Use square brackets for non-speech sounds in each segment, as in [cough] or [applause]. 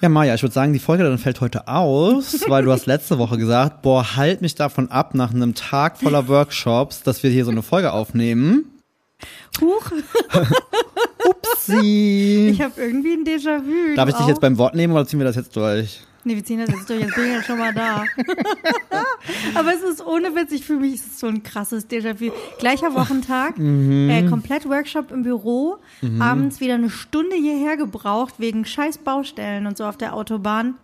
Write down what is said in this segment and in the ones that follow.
Ja, Maja, ich würde sagen, die Folge dann fällt heute aus, [laughs] weil du hast letzte Woche gesagt, boah, halt mich davon ab, nach einem Tag voller Workshops, dass wir hier so eine Folge aufnehmen. Huch, [laughs] Upsi. ich habe irgendwie ein Déjà-vu. Darf ich dich jetzt beim Wort nehmen oder ziehen wir das jetzt durch? Nee, wir ziehen das jetzt durch, jetzt bin ich ja schon mal da. [laughs] Aber es ist ohne Witz, ich fühle mich, es ist so ein krasses Déjà-vu. Gleicher Wochentag, [laughs] Mhm. äh, komplett Workshop im Büro, abends wieder eine Stunde hierher gebraucht wegen scheiß Baustellen und so auf der Autobahn.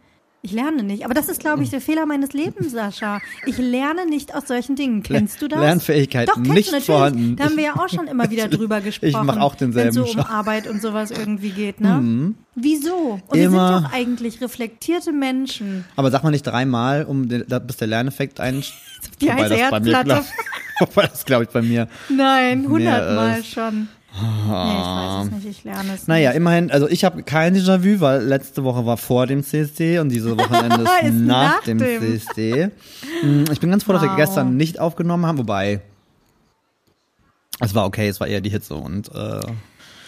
Ich lerne nicht. Aber das ist, glaube ich, der Fehler meines Lebens, Sascha. Ich lerne nicht aus solchen Dingen. Kennst du das? Lernfähigkeit Doch, nicht du natürlich. vorhanden. Da haben wir ja auch schon immer wieder drüber gesprochen. mach auch denselben Wenn es so um. Arbeit und sowas irgendwie geht, ne? Wieso? Und wir Immer. sind doch eigentlich reflektierte Menschen. Aber sag mal nicht dreimal, um den, da- bis der Lerneffekt ein. [laughs] Die Wobei heiße glaub, [laughs] wobei das glaube ich bei mir. Nein, hundertmal ist- Nee, ich weiß es nicht, ich lerne es Naja, nicht. immerhin, also ich habe kein Déjà-vu, weil letzte Woche war vor dem CSD und diese Wochenende [laughs] ist, nach, nach dem, dem. CSD. Mm, Ich bin ganz froh, dass wir Wow. gestern nicht aufgenommen haben, wobei es war okay, es war eher die Hitze und äh,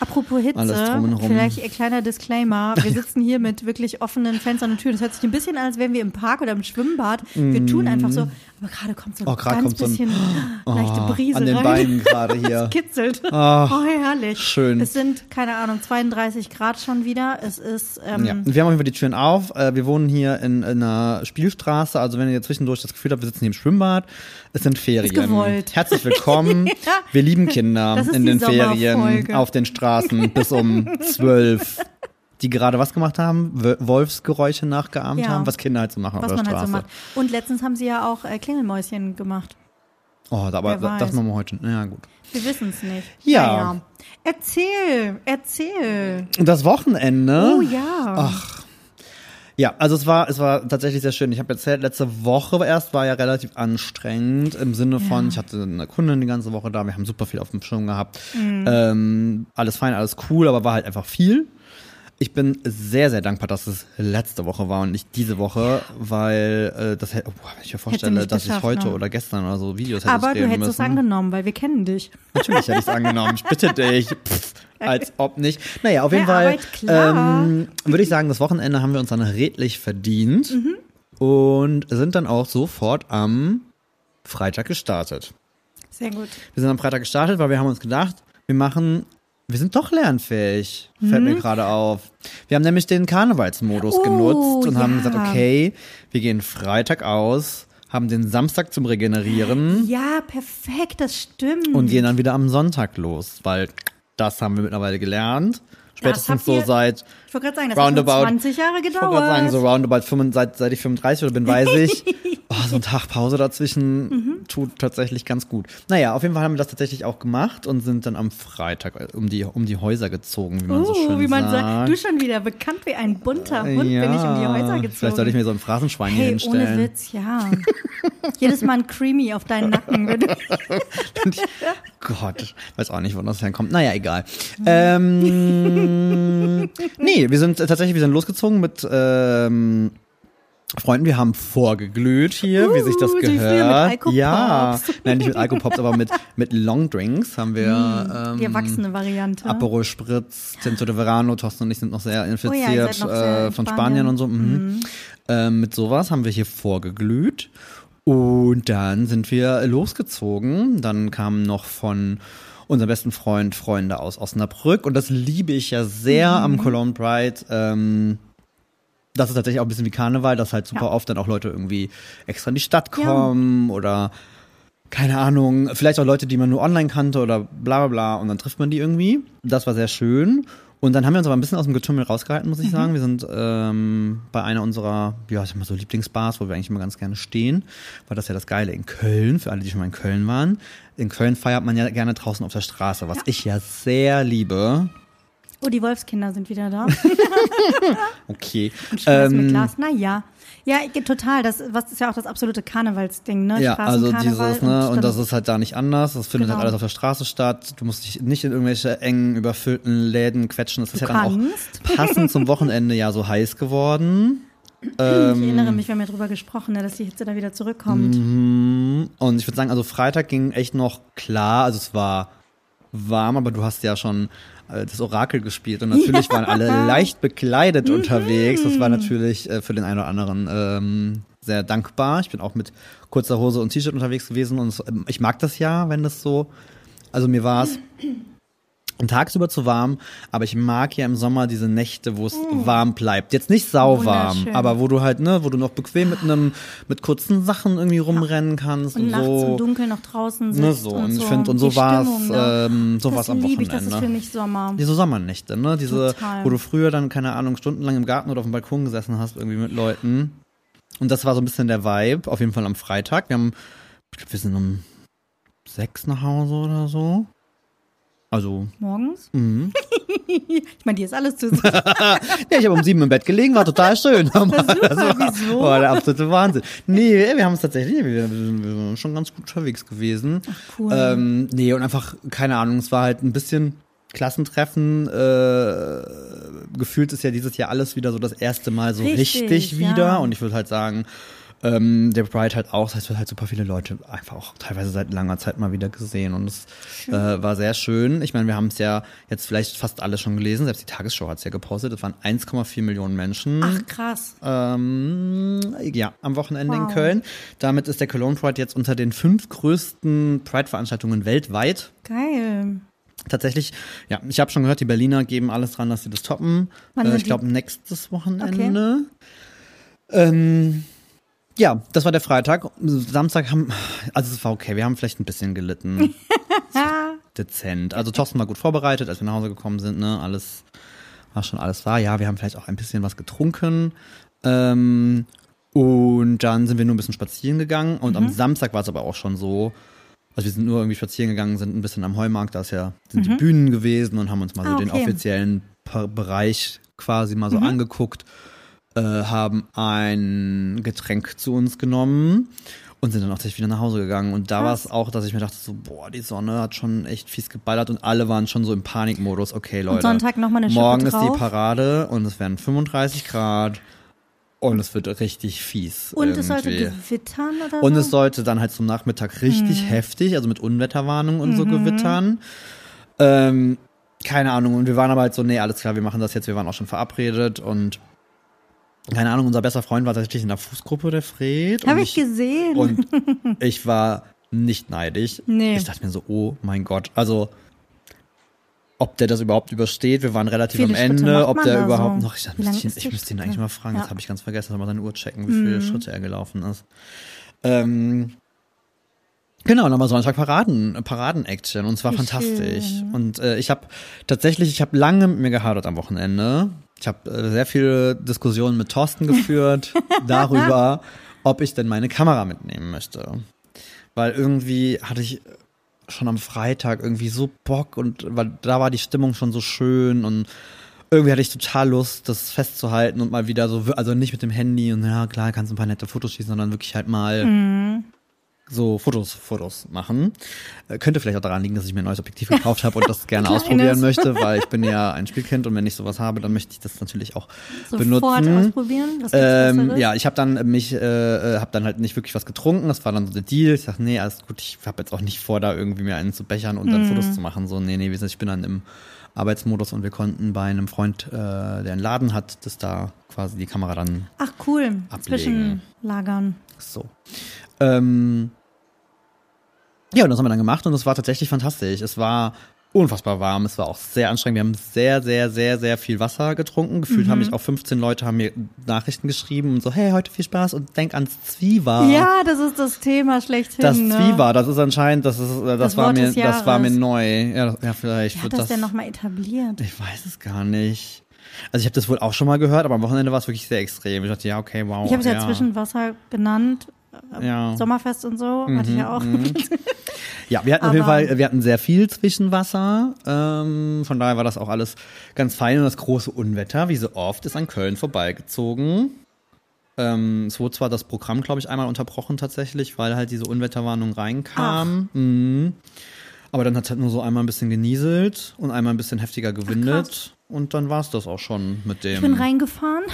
Apropos Hitze, vielleicht ein kleiner Disclaimer. [laughs] Wir sitzen hier mit wirklich offenen Fenstern und Türen. Das hört sich ein bisschen an, als wären wir im Park oder im Schwimmbad. Wir tun einfach so, gerade kommt so ein Oh, ganz kommt so ein- bisschen [gasps] leichte oh, Brise an den rein. Beinen [laughs] gerade hier. Es kitzelt. Ach, oh, herrlich. schön. Es sind, keine Ahnung, 32 Grad schon wieder. Es ist, ähm, Ja, wir haben auf jeden Fall die Türen auf. Äh, Wir wohnen hier in, in einer Spielstraße. Also wenn ihr zwischendurch das Gefühl habt, wir sitzen hier im Schwimmbad, es sind Ferien. gewollt. Herzlich willkommen. [laughs] Wir lieben Kinder ist in den Ferien auf den Straßen bis um [laughs] zwölf. Die gerade was gemacht haben? Wolfsgeräusche nachgeahmt Ja. haben, was Kinder halt so machen was auf der man halt Straße. so macht. Und letztens haben sie ja auch äh, Klingelmäuschen gemacht. Oh, aber das machen wir heute. Ja, gut. Wir wissen es nicht. Ja. Naja. Erzähl, erzähl. Und das Wochenende. Oh ja. Ach. Ja, also es war, es war tatsächlich sehr schön. Ich habe erzählt, letzte Woche erst war ja relativ anstrengend im Sinne von, Ja. ich hatte eine Kundin die ganze Woche da, wir haben super viel auf dem Schirm gehabt. Mhm. Ähm, alles fein, alles cool, aber war halt einfach viel. Ich bin sehr, sehr dankbar, dass es letzte Woche war und nicht diese Woche, weil äh, das hätte, oh, wenn ich mir vorstelle, dass ich heute ne? oder gestern oder so Videos hätte Aber du hättest es müssen. angenommen, weil wir kennen dich. Natürlich hätte ich es angenommen. Ich bitte dich. [laughs] Pff, als ob nicht. Naja, auf jeden Hey, Fall ähm, würde ich sagen, das Wochenende haben wir uns dann redlich verdient Mhm. und sind dann auch sofort am Freitag gestartet. Sehr gut. Wir sind am Freitag gestartet, weil wir haben uns gedacht, wir machen, wir sind doch lernfähig, fällt Mhm. mir gerade auf. Wir haben nämlich den Karnevalsmodus Oh, genutzt und haben ja. gesagt, okay, wir gehen Freitag aus, haben den Samstag zum Regenerieren Ja, perfekt, das stimmt. und gehen dann wieder am Sonntag los, weil das haben wir mittlerweile gelernt. Spätestens so ihr- seit, ich wollte gerade sagen, das roundabout- hat uns 20 Jahre ich wollte gedauert. gerade sagen, so roundabout 35, seit, seit ich 35 oder bin, weiß ich, [laughs] oh, so ein Tag Pause dazwischen Mhm. tut tatsächlich ganz gut. Naja, auf jeden Fall haben wir das tatsächlich auch gemacht und sind dann am Freitag äh, um die, um die Häuser gezogen, wie man so Uh, schön wie man sagt. sagt, du schon wieder bekannt wie ein bunter Hund, ja, bin ich um die Häuser gezogen. Vielleicht sollte ich mir so ein Phrasenschwein hier Hey, hinstellen. ohne Witz, ja. Jedes Mal ein Creamy auf deinen Nacken. würde- [laughs] Gott, weiß auch nicht, wo das herkommt. Naja, egal. Ähm, [laughs] [laughs] nee, wir sind äh, tatsächlich, wir sind losgezogen mit ähm, Freunden. Wir haben vorgeglüht hier, wie sich das Uh, gehört. mit ja, nein, nicht mit Alkopops, aber mit mit Longdrinks haben wir ähm, Die erwachsene Variante. Aperol Spritz, Tinto de Verano, Thorsten und ich sind noch sehr infiziert Oh ja, noch sehr äh, von Spanien. Spanien und so. Mhm. Ähm, mit sowas haben wir hier vorgeglüht. Und dann sind wir losgezogen. Dann kamen noch von unserem besten Freund Freunde aus Osnabrück. Und das liebe ich ja sehr Mhm. am Cologne Pride. Ähm, das ist tatsächlich auch ein bisschen wie Karneval, dass halt super Ja. oft dann auch Leute irgendwie extra in die Stadt Ja. kommen oder keine Ahnung, vielleicht auch Leute, die man nur online kannte oder bla bla bla und dann trifft man die irgendwie. Das war sehr schön. Und dann haben wir uns aber ein bisschen aus dem Getümmel rausgehalten, muss ich sagen. Wir sind ähm, bei einer unserer, ja, ich sag mal so Lieblingsbars, wo wir eigentlich immer ganz gerne stehen, weil das ja das Geile in Köln, für alle, die schon mal in Köln waren. In Köln feiert man ja gerne draußen auf der Straße, was ich ja sehr liebe. Oh, die Wolfskinder sind wieder da. [laughs] Okay. Und Schmerz mit Ähm, Glas. Na ja. Ja, total. Das, was ist ja auch das absolute Karnevalsding, ne? Ja, also dieses, ne, und, dann- das ist halt da nicht anders. Das findet Genau. halt alles auf der Straße statt. Du musst dich nicht in irgendwelche engen, überfüllten Läden quetschen. Das ist Du ja dann kannst. auch [laughs] passend zum Wochenende ja so heiß geworden. ich erinnere mich, wir haben ja drüber gesprochen, ne, dass die Hitze da wieder zurückkommt. Mhm. Und ich würde sagen, also Freitag ging echt noch klar. Also es war warm, aber du hast ja schon das Orakel gespielt und natürlich waren alle leicht bekleidet unterwegs. Das war natürlich äh, für den einen oder anderen ähm, sehr dankbar. Ich bin auch mit kurzer Hose und T-Shirt unterwegs gewesen und ähm, ich mag das ja, wenn das so. Also mir war es tagsüber zu warm, aber ich mag ja im Sommer diese Nächte, wo es warm bleibt. Jetzt nicht sauwarm, aber wo du halt, ne, wo du noch bequem mit einem, mit kurzen Sachen irgendwie rumrennen kannst Und und, nachts so. im Dunkeln noch draußen sitzt Ne, so. Und, und ich so. finde, und so Die war es, Stimmung, ne? ähm, so war es das am liebe ich, das ist für Wochenende. mich Sommer. Diese Sommernächte, ne? Diese, Total. wo du früher dann, keine Ahnung, stundenlang im Garten oder auf dem Balkon gesessen hast, irgendwie mit Leuten. Und das war so ein bisschen der Vibe, auf jeden Fall am Freitag. Wir haben, ich glaube, wir sind um sechs nach Hause oder so. Also, Morgens? mhm. [laughs] Ich meine, dir ist alles zu [laughs] ja, ich habe um sieben im Bett gelegen, war total schön. [laughs] das war, wieso? war der absolute Wahnsinn. Nee, wir haben es tatsächlich, wir, sind schon ganz gut unterwegs gewesen. cool. Ähm, nee, und einfach, keine Ahnung, es war halt ein bisschen Klassentreffen. Äh, gefühlt ist ja dieses Jahr alles wieder so das erste Mal so richtig, Richtig, wieder. ja. Und ich würde halt sagen, ähm, der Pride halt auch, das heißt, wir haben halt super viele Leute einfach auch teilweise seit langer Zeit mal wieder gesehen und es äh, war sehr schön. Ich meine, wir haben es ja jetzt vielleicht fast alle schon gelesen, selbst die Tagesschau hat es ja gepostet, es waren 1,4 Millionen Menschen. Ach, krass. Ähm, ja, am Wochenende in Wow. Köln. Damit ist der Cologne Pride jetzt unter den fünf größten Pride-Veranstaltungen weltweit. Geil. Tatsächlich, ja, ich habe schon gehört, die Berliner geben alles dran, dass sie das toppen. Äh, ich glaube, nächstes Wochenende. Okay. Ähm, ja, das war der Freitag. Samstag haben, also es war okay, wir haben vielleicht ein bisschen gelitten. [laughs] Dezent. Also Thorsten war gut vorbereitet, als wir nach Hause gekommen sind, ne, alles war schon alles da. Ja, wir haben vielleicht auch ein bisschen was getrunken. Ähm, und dann sind wir nur ein bisschen spazieren gegangen. Und Mhm. am Samstag war es aber auch schon so. Also wir sind nur irgendwie spazieren gegangen, sind ein bisschen am Heumarkt, da ist ja, sind die Bühnen gewesen und haben uns mal so Mhm. Ah, den okay. Mhm. offiziellen Bereich quasi mal so angeguckt, äh, haben ein Getränk zu uns genommen und sind dann auch tatsächlich wieder nach Hause gegangen. Und da war es auch, dass ich mir dachte so, boah, die Sonne hat schon echt fies geballert und alle waren schon so im Panikmodus. Okay, Leute. Sonntag noch mal eine Schippe Morgen ist drauf. die Parade und es werden 35 Grad und es wird richtig fies. und es sollte irgendwie. gewittern oder Und so? es sollte dann halt zum Nachmittag richtig Mhm. heftig, also mit Unwetterwarnung und so gewittern. Ähm, keine Ahnung. Und wir waren aber halt so, nee, alles klar, wir machen das jetzt. Wir waren auch schon verabredet und keine Ahnung, unser bester Freund war tatsächlich in der Fußgruppe, der Fred. Habe und ich gesehen. Und [laughs] ich war nicht neidisch. Nee. Ich dachte mir so, oh mein Gott. Also, ob der das überhaupt übersteht. Wir waren relativ Viele am Schritte Ende, ob der überhaupt so? noch. Ich, dachte, müsste ich die müsste ihn eigentlich mal fragen. Ja. Das habe ich ganz vergessen. Mal seine Uhr checken, wie viele Schritte er gelaufen ist. Ähm, Genau, war Sonntag Paraden, Paraden-Action und es war Wie fantastisch. schön. Und äh, ich habe tatsächlich, ich habe lange mit mir gehadert am Wochenende. Ich habe äh, sehr viele Diskussionen mit Thorsten geführt [laughs] darüber, ob ich denn meine Kamera mitnehmen möchte. Weil irgendwie hatte ich schon am Freitag irgendwie so Bock und weil da war die Stimmung schon so schön und irgendwie hatte ich total Lust, das festzuhalten und mal wieder so, also nicht mit dem Handy und ja klar, kannst ein paar nette Fotos schießen, sondern wirklich halt mal Mhm. So Fotos, Fotos machen. Äh, könnte vielleicht auch daran liegen, dass ich mir ein neues Objektiv gekauft habe und das gerne [laughs] ausprobieren möchte, weil ich bin ja ein Spielkind und wenn ich sowas habe, dann möchte ich das natürlich auch Sofort benutzen. ausprobieren. Was Ähm, ja, ich habe dann mich, äh, äh, habe dann halt nicht wirklich was getrunken. Das war dann so der Deal. Ich dachte, nee, alles gut. Ich habe jetzt auch nicht vor, da irgendwie mir einen zu bechern und dann Fotos zu machen. So, nee, nee, ich bin dann im Arbeitsmodus und wir konnten bei einem Freund, äh, der einen Laden hat, das da quasi die Kamera dann Ach cool. ablegen. Zwischenlagern. so. Ähm, ja, und das haben wir dann gemacht und es war tatsächlich fantastisch. Es war unfassbar warm, es war auch sehr anstrengend. Wir haben sehr, sehr, sehr, sehr viel Wasser getrunken. Gefühlt Mhm. haben mich auch 15 Leute haben mir Nachrichten geschrieben und so, hey, heute viel Spaß und denk ans Zwiewa. Ja, das ist das Thema schlechthin. Das ne? Zwiewa, das ist anscheinend, das ist, äh, das, Das war mir, das war mir neu. Ja, ja vielleicht Wer wird hat das. das denn nochmal etabliert? ich weiß es gar nicht. Also ich habe das wohl auch schon mal gehört, aber am Wochenende war es wirklich sehr extrem. Ich dachte, ja, okay, wow. Ich habe es ja, ja Zwischenwasser genannt. Ja. Sommerfest und so. Hatte ich ja auch. [laughs] Ja, wir hatten auf jeden Aber- Fall, wir hatten sehr viel Zwischenwasser. Ähm, von daher war das auch alles ganz fein. Und das große Unwetter, wie so oft, ist an Köln vorbeigezogen. Ähm, es wurde zwar das Programm, glaube ich, einmal unterbrochen tatsächlich, weil halt diese Unwetterwarnung reinkam. Mhm. Aber dann hat es halt nur so einmal ein bisschen genieselt und einmal ein bisschen heftiger gewindet. Und dann war es das auch schon mit dem. Ich bin reingefahren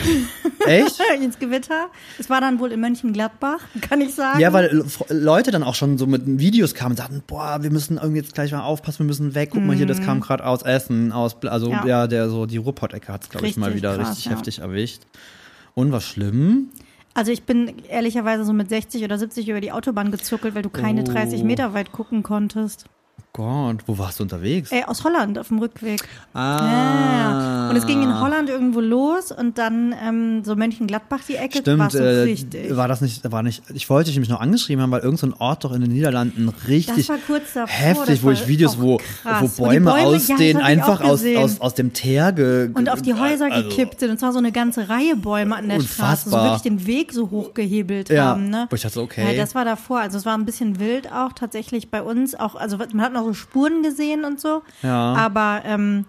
Echt? [laughs] ins Gewitter. Es war dann wohl in Mönchengladbach, kann ich sagen. Ja, weil L- Leute dann auch schon so mit Videos kamen und sagten, boah, wir müssen irgendwie jetzt gleich mal aufpassen, wir müssen weg. Guck mal hier, das kam gerade aus Essen, aus, also ja, Mhm. Ja. der so die Ruhrpott-Ecke hat es, glaube ich, mal wieder krass, richtig ja. heftig erwischt. Und was schlimm? Also ich bin ehrlicherweise so mit 60 oder 70 über die Autobahn gezuckelt, weil du keine Oh. 30 Meter weit gucken konntest. Gott, wo warst du unterwegs? Äh, aus Holland auf dem Rückweg. ah. Ja. Und es ging in Holland irgendwo los und dann ähm, so Mönchengladbach die Ecke war Stimmt, so äh, richtig. war das nicht, war nicht, ich wollte dich nämlich noch angeschrieben haben, weil irgendein so Ort doch in den Niederlanden richtig war davor, heftig, wo war ich Videos, wo, wo Bäume, Bäume, ja, ausstehen, ich einfach aus, aus, aus dem Teer ge, und auf die Häuser also, gekippt sind. Und zwar so eine ganze Reihe Bäume an der Straße, so Unfassbar. wirklich den Weg so hochgehebelt Ja, haben. Ne? wo ich dachte, okay. Ja, das war davor. Also es war ein bisschen wild auch tatsächlich bei uns. Auch, also man hat noch so Spuren gesehen und so. Ja. Aber ähm,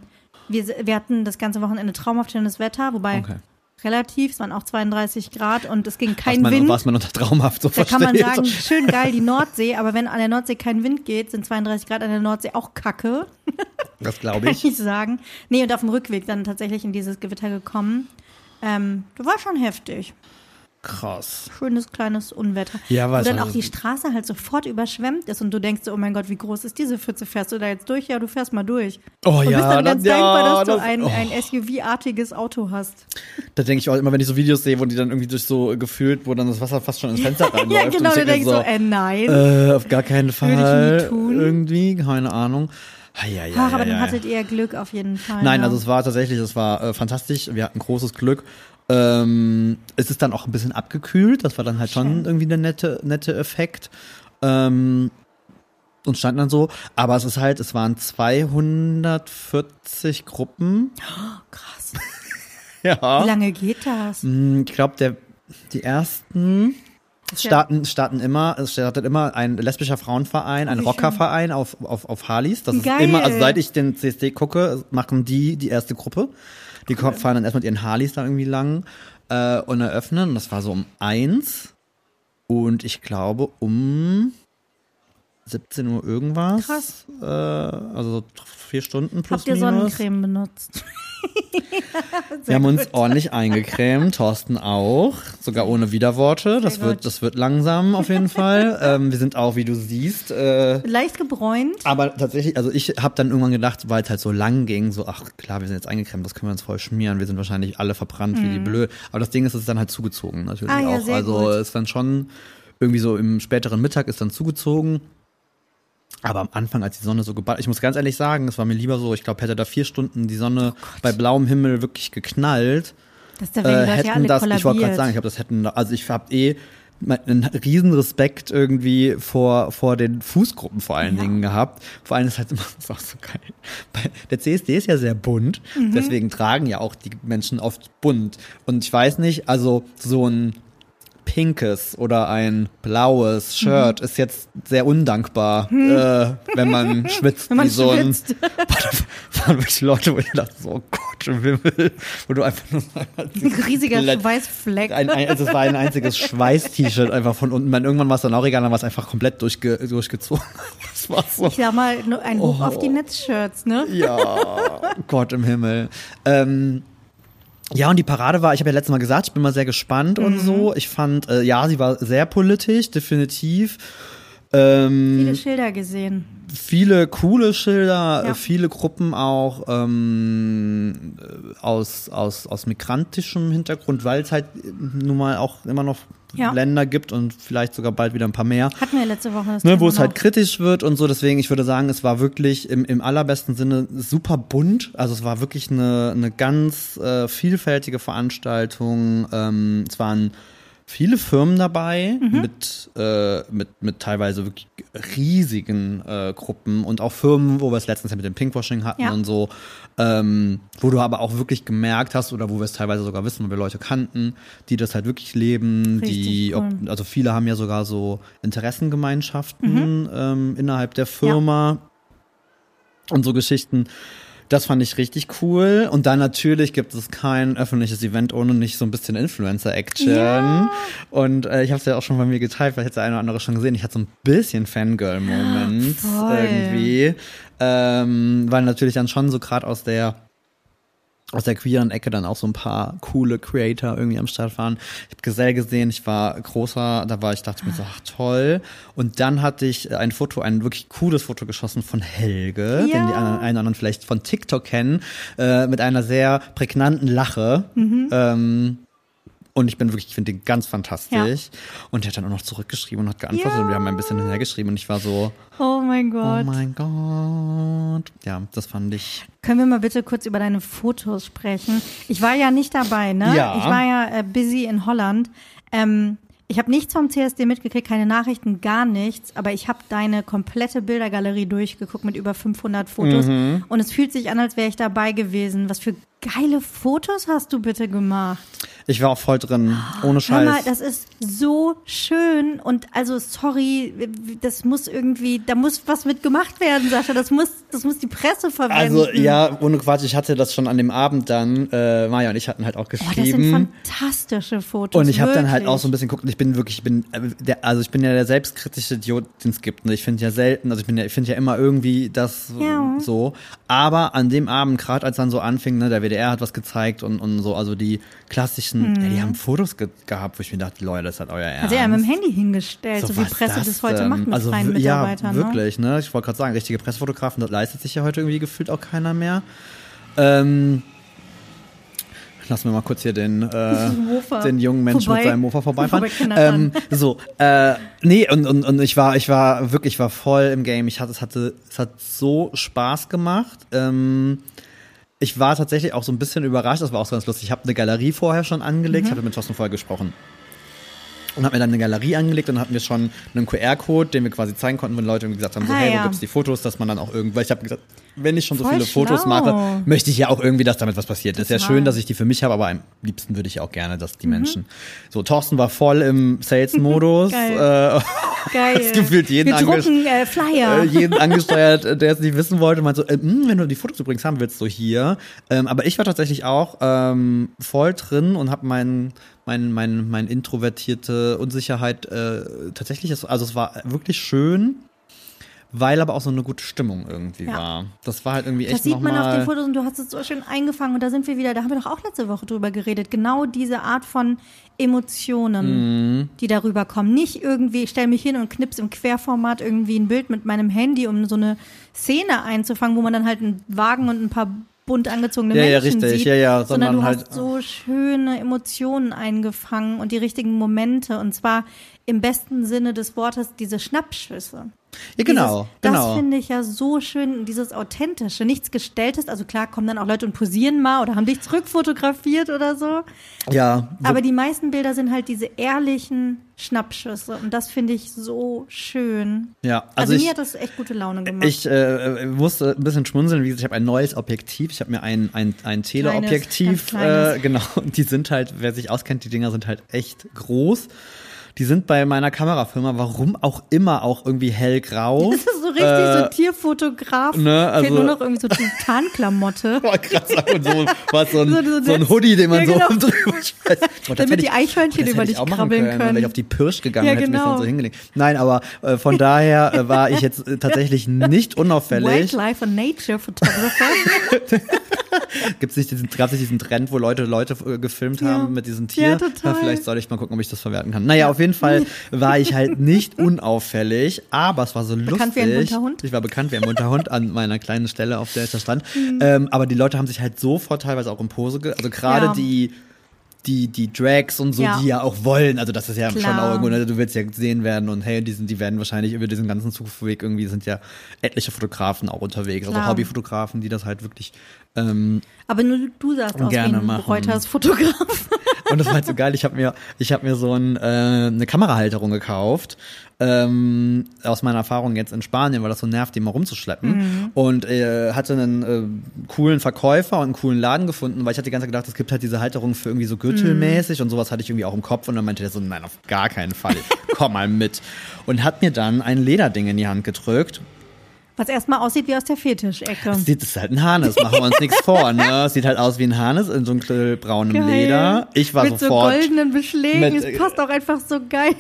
wir, wir hatten das ganze Wochenende traumhaft schönes Wetter, wobei Okay. relativ, es waren auch 32 Grad und es ging was kein man, Wind. was man unter traumhaft so Da kann man versteht. sagen, schön geil die Nordsee, aber wenn an der Nordsee kein Wind geht, sind 32 Grad an der Nordsee auch kacke, [laughs] das glaube kann ich. ich sagen. Nee, und auf dem Rückweg dann tatsächlich in dieses Gewitter gekommen. Ähm, das war schon heftig. Krass. Schönes kleines Unwetter. Ja, Wo weiß dann auch die Straße halt sofort überschwemmt ist und du denkst so, oh mein Gott, wie groß ist diese Pfütze? Fährst du da jetzt durch? Ja, du fährst mal durch. Oh und ja, bist dann ganz das- ja, dankbar, dass du das- ein, oh. ein SUV-artiges Auto hast. Da denke ich auch immer, wenn ich so Videos sehe, wo die dann irgendwie durch so gefühlt, wo dann das Wasser fast schon ins Fenster [laughs] reinläuft. Ja, genau, du denke denkst so, so, äh, nein. äh, auf gar keinen Würde ich nie Fall. tun. Irgendwie, keine Ahnung. Ja, ja, ja, Ach, ja, aber dann ja. hattet ihr Glück auf jeden Fall. Nein, ja. also es war tatsächlich, es war äh, fantastisch. Wir hatten großes Glück. Ähm, es ist dann auch ein bisschen abgekühlt. Das war dann halt schon Schön. irgendwie der nette, nette Effekt. Ähm, und stand dann so. Aber es ist halt, es waren 240 Gruppen. Krass. [laughs] Ja. Wie lange geht das? Mm, Ich glaube, der die ersten starten, starten immer, es startet immer ein lesbischer Frauenverein, ein. Rockerverein auf, auf, auf Harleys. Das Geil. ist immer, also seit ich den CSD gucke, machen die die erste Gruppe. Die fahren dann erstmal mit ihren Harleys da irgendwie lang äh, und eröffnen. Und das war so um eins. Und ich glaube um 17 Uhr irgendwas. Krass. Äh, also so vier Stunden plus Habt ihr minus. Sonnencreme benutzt? [laughs] Wir haben uns ordentlich eingecremt, Thorsten auch, sogar ohne Widerworte. Das Sehr wird, gut. das wird langsam auf jeden Fall. [laughs] ähm, wir sind auch, wie du siehst, äh, Leicht gebräunt. aber tatsächlich, also ich habe dann irgendwann gedacht, weil es halt so lang ging, so ach klar, wir sind jetzt eingecremt, das können wir uns voll schmieren, wir sind wahrscheinlich alle verbrannt wie die blöd. Aber das Ding ist, es ist dann halt zugezogen natürlich Mhm. Ah, ja, auch. also gut. es ist dann schon irgendwie so im späteren Mittag ist dann zugezogen. Aber am Anfang, als die Sonne so geballt, ich muss ganz ehrlich sagen, es war mir lieber so, ich glaube, hätte da vier Stunden die Sonne Oh bei blauem Himmel wirklich geknallt, Das da äh, ja hätten das, ich wollte gerade sagen, ich habe das hätten, also ich habe eh einen riesen Respekt irgendwie vor, vor den Fußgruppen vor allen Ja. Dingen gehabt. Vor allem ist halt immer, [laughs] ist auch so geil. Der CSD ist ja sehr bunt, Mhm. deswegen tragen ja auch die Menschen oft bunt. Und ich weiß nicht, also so ein pinkes oder ein blaues Shirt Mhm. ist jetzt sehr undankbar, äh, wenn man [laughs] schwitzt Wenn man wie so ein [laughs] waren wirklich Leute, wo ich dachte, so, oh Gott, im Himmel, wo du einfach nur [laughs] Ein riesiger Komplett- Schweißfleck. ein, ein, also es war ein einziges Schweiß-T-Shirt einfach von unten. Man, irgendwann war es dann auch egal, dann war es einfach komplett durchge, durchgezogen. Das war so. ich sag mal, nur ein Hoch Oh. auf die Netzshirts, ne? Ja, Gott im Himmel. Ähm, ja, und die Parade war, ich habe ja letztes Mal gesagt, ich bin mal sehr gespannt und so. Ich fand, äh, ja, sie war sehr politisch, definitiv. Ähm, Viele Schilder gesehen. viele coole Schilder, Ja. äh, viele Gruppen auch ähm, äh, aus, aus, aus migrantischem Hintergrund, weil es halt äh, nun mal auch immer noch Ja. Länder gibt und vielleicht sogar bald wieder ein paar mehr. Hatten wir letzte Woche das Ne, wo es halt kritisch wird und so, deswegen, ich würde sagen, es war wirklich im, im allerbesten Sinne super bunt. Also es war wirklich eine, eine ganz äh, vielfältige Veranstaltung. Ähm, es waren viele Firmen dabei Mhm. mit, äh, mit, mit teilweise wirklich riesigen äh, Gruppen und auch Firmen, wo wir es letztens ja mit dem Pinkwashing hatten Ja. und so, ähm, wo du aber auch wirklich gemerkt hast oder wo wir es teilweise sogar wissen, weil wir Leute kannten, die das halt wirklich leben, Richtig die, ob, also viele haben ja sogar so Interessengemeinschaften Mhm. ähm, innerhalb der Firma und so Geschichten. Das fand ich richtig cool. Und dann natürlich gibt es kein öffentliches Event ohne nicht so ein bisschen Influencer-Action. Ja. Und äh, ich habe es ja auch schon bei mir geteilt, vielleicht hat der eine oder andere schon gesehen. Ich hatte so ein bisschen Fangirl-Moments Voll. irgendwie. Ähm, weil natürlich dann schon so gerade aus der aus der queeren Ecke dann auch so ein paar coole Creator irgendwie am Start waren. Ich habe Gesell gesehen, ich war großer, da war ich, dachte mir so, ach toll. Und dann hatte ich ein Foto, ein wirklich cooles Foto geschossen von Helge, Ja. den die anderen, einen oder anderen vielleicht von TikTok kennen, äh, mit einer sehr prägnanten Lache. Mhm. Ähm, und ich bin wirklich, ich finde den ganz fantastisch. Und der hat dann auch noch zurückgeschrieben und hat geantwortet Ja. und wir haben ein bisschen hinhergeschrieben und ich war so, Oh mein oh Gott. mein Gott. Ja, das fand ich Können wir mal bitte kurz über deine Fotos sprechen? Ich war ja nicht dabei, ne? Ja. Ich war ja äh, busy in Holland. Ähm, ich habe nichts vom CSD mitgekriegt, keine Nachrichten, gar nichts, aber ich habe deine komplette Bildergalerie durchgeguckt mit über 500 Fotos Mhm. und es fühlt sich an, als wäre ich dabei gewesen. Was für geile Fotos hast du bitte gemacht? Ich war auch voll drin, ohne Hör Scheiß. mal, das ist so schön und also sorry, das muss irgendwie, da muss was mit gemacht werden, Sascha. Das muss, das muss die Presse verwenden. also ja, ohne Quatsch, ich hatte das schon an dem Abend dann, äh, Maja und ich hatten halt auch Oh, das sind geschrieben. fantastische Fotos. und ich habe dann halt auch so ein bisschen geguckt und ich bin wirklich, ich bin, äh, der, also ich bin ja der selbstkritische Idiot, den es gibt. Ne? Ich finde ja selten, also ich bin ja, ich finde ja immer irgendwie das Ja. so. Aber an dem Abend, gerade als dann so anfing, ne, der WDR hat was gezeigt und, und so, also die klassischen, ja, die haben Fotos ge gehabt, wo ich mir dachte, Leute, das hat euer Ernst. Hat er ja mit dem Handy hingestellt, so, wie was Presse das das heute macht mit also, freien Mitarbeitern. Ja, ne? wirklich, ne? Ich wollte gerade sagen, richtige Pressefotografen, das leistet sich ja heute irgendwie gefühlt auch keiner mehr. Ähm, lass mir mal kurz hier den, äh, [laughs] den jungen Menschen vorbei- mit seinem Mofa vorbeifahren. ähm, so, äh, nee, und, und, und ich war, ich war wirklich, ich war voll im Game. Ich hatte, es hatte, es hat so Spaß gemacht. Ähm, ich war tatsächlich auch so ein bisschen überrascht, das war auch so ganz lustig. Ich habe eine Galerie vorher schon angelegt, ich hatte mit Thorsten vorher gesprochen. Und habe mir dann eine Galerie angelegt und hatten wir schon einen QR-Code, den wir quasi zeigen konnten, wenn Leute gesagt haben, so, Ah, hey, ja. wo gibt's die Fotos, dass man dann auch irgendwie, weil ich habe gesagt, wenn ich schon so Voll viele Fotos schlau. mache, möchte ich ja auch irgendwie, dass damit was passiert. ist ja schön, dass ich die für mich habe, aber am liebsten würde ich auch gerne, dass Mhm. die Menschen. So, Thorsten war voll im Sales-Modus. [laughs] Geil. äh, [laughs] Geil. das gefühlt jeden Wir drucken äh, Flyer. äh, jeden [laughs] angesteuert, äh, der es nicht wissen wollte, meinte so, äh, mh, wenn du die Fotos übrigens haben willst, so hier. Ähm, aber ich war tatsächlich auch ähm, voll drin und habe mein, mein, mein, mein introvertierte Unsicherheit äh, tatsächlich, ist- also es war wirklich schön, weil aber auch so eine gute Stimmung irgendwie Ja. war. Das war halt irgendwie Das echt sieht man auf den. Fotos und du hast es so schön eingefangen und da sind wir wieder, da haben wir doch auch letzte Woche drüber geredet. Genau diese Art von Emotionen, Mhm. die darüber kommen. Nicht irgendwie, ich stelle mich hin und knips im Querformat irgendwie ein Bild mit meinem Handy, um so eine Szene einzufangen, wo man dann halt einen Wagen und ein paar bunt angezogene Ja, ja, Menschen richtig. sieht, Ja, ja, sondern, sondern du halt- hast so schöne Emotionen eingefangen und die richtigen Momente und zwar im besten Sinne des Wortes diese Schnappschüsse. Ja, genau, Dieses, genau. Das finde ich ja so schön, dieses Authentische, nichts Gestelltes. Also klar kommen dann auch Leute und posieren mal oder haben dich zurückfotografiert oder so. Ja, Aber die meisten Bilder sind halt diese ehrlichen Schnappschüsse und das finde ich so schön. ja. Also, Also, ich, mir hat das echt gute Laune gemacht. Ich äh, musste ein bisschen schmunzeln, wie gesagt, ich habe ein neues Objektiv. Ich habe mir ein, ein, ein Teleobjektiv, ganz kleines. äh, [laughs] genau. Und die sind halt, wer sich auskennt, die Dinger sind halt echt groß. Die sind bei meiner Kamerafirma, warum auch immer, auch irgendwie hellgrau. das ist so richtig äh, so Tierfotograf. ne, Fehlt also- nur noch irgendwie so Titanklamotte. Boah, krass, und so war so ein, So- so, so ein. Hoodie, den man Ja, so genau. [laughs] drüber schmeißt. [laughs] Boah, Damit hätte die ich- Eichhörnchen über ich dich krabbeln Dann können. wäre ich auf die Pirsch gegangen, Ja, hätte mich genau. dann so hingelegt. Nein, aber äh, von daher äh, war ich jetzt äh, tatsächlich [laughs] nicht unauffällig. Wildlife and Nature Photographer. [laughs] Gibt's nicht diesen, gab's nicht diesen Trend, wo Leute Leute äh, gefilmt Ja. haben mit diesem Tier? Ja, total. vielleicht sollte ich mal gucken, ob ich das verwerten kann. Naja, auf jeden Fall [laughs] war ich halt nicht unauffällig, aber es war so Bekannt lustig. wie ein bunter Hund? Ich war bekannt wie ein bunter Hund an meiner kleinen Stelle, auf der ich da stand. [laughs] Mhm. Ähm, aber die Leute haben sich halt sofort teilweise auch in Pose, ge also gerade Ja. die die, die Drags und so, Ja. die ja auch wollen, also das ist ja schon Klar. auch irgendwo, ne, du willst ja gesehen werden und hey, die, sind, die werden wahrscheinlich über diesen ganzen Zugweg irgendwie sind ja etliche Fotografen auch unterwegs, also Klar. Hobbyfotografen, die das halt wirklich ähm, Aber nur du sahst aus wie Gerne ein machen. Reuters-Fotograf. [laughs] Und das war halt so geil. Ich habe mir, ich habe mir so ein, äh, eine Kamerahalterung gekauft. Ähm, aus meiner Erfahrung jetzt in Spanien, weil das so nervt, die mal rumzuschleppen. Und äh, hatte einen äh, coolen Verkäufer und einen coolen Laden gefunden, weil ich hatte die ganze Zeit gedacht, es gibt halt diese Halterung für irgendwie so gürtelmäßig und sowas hatte ich irgendwie auch im Kopf. Und dann meinte der so, nein, auf gar keinen Fall. Komm mal mit. Und hat mir dann ein Lederding in die Hand gedrückt. Was erstmal aussieht wie aus der Fetischecke. Sieht, es ist halt ein Hannes, [laughs] machen wir uns nichts vor, ne? Sieht halt aus wie ein Hannes in dunkelbraunem Geil. Leder. Ich war Mit sofort. so goldenen Beschlägen. mit- es passt auch einfach so geil.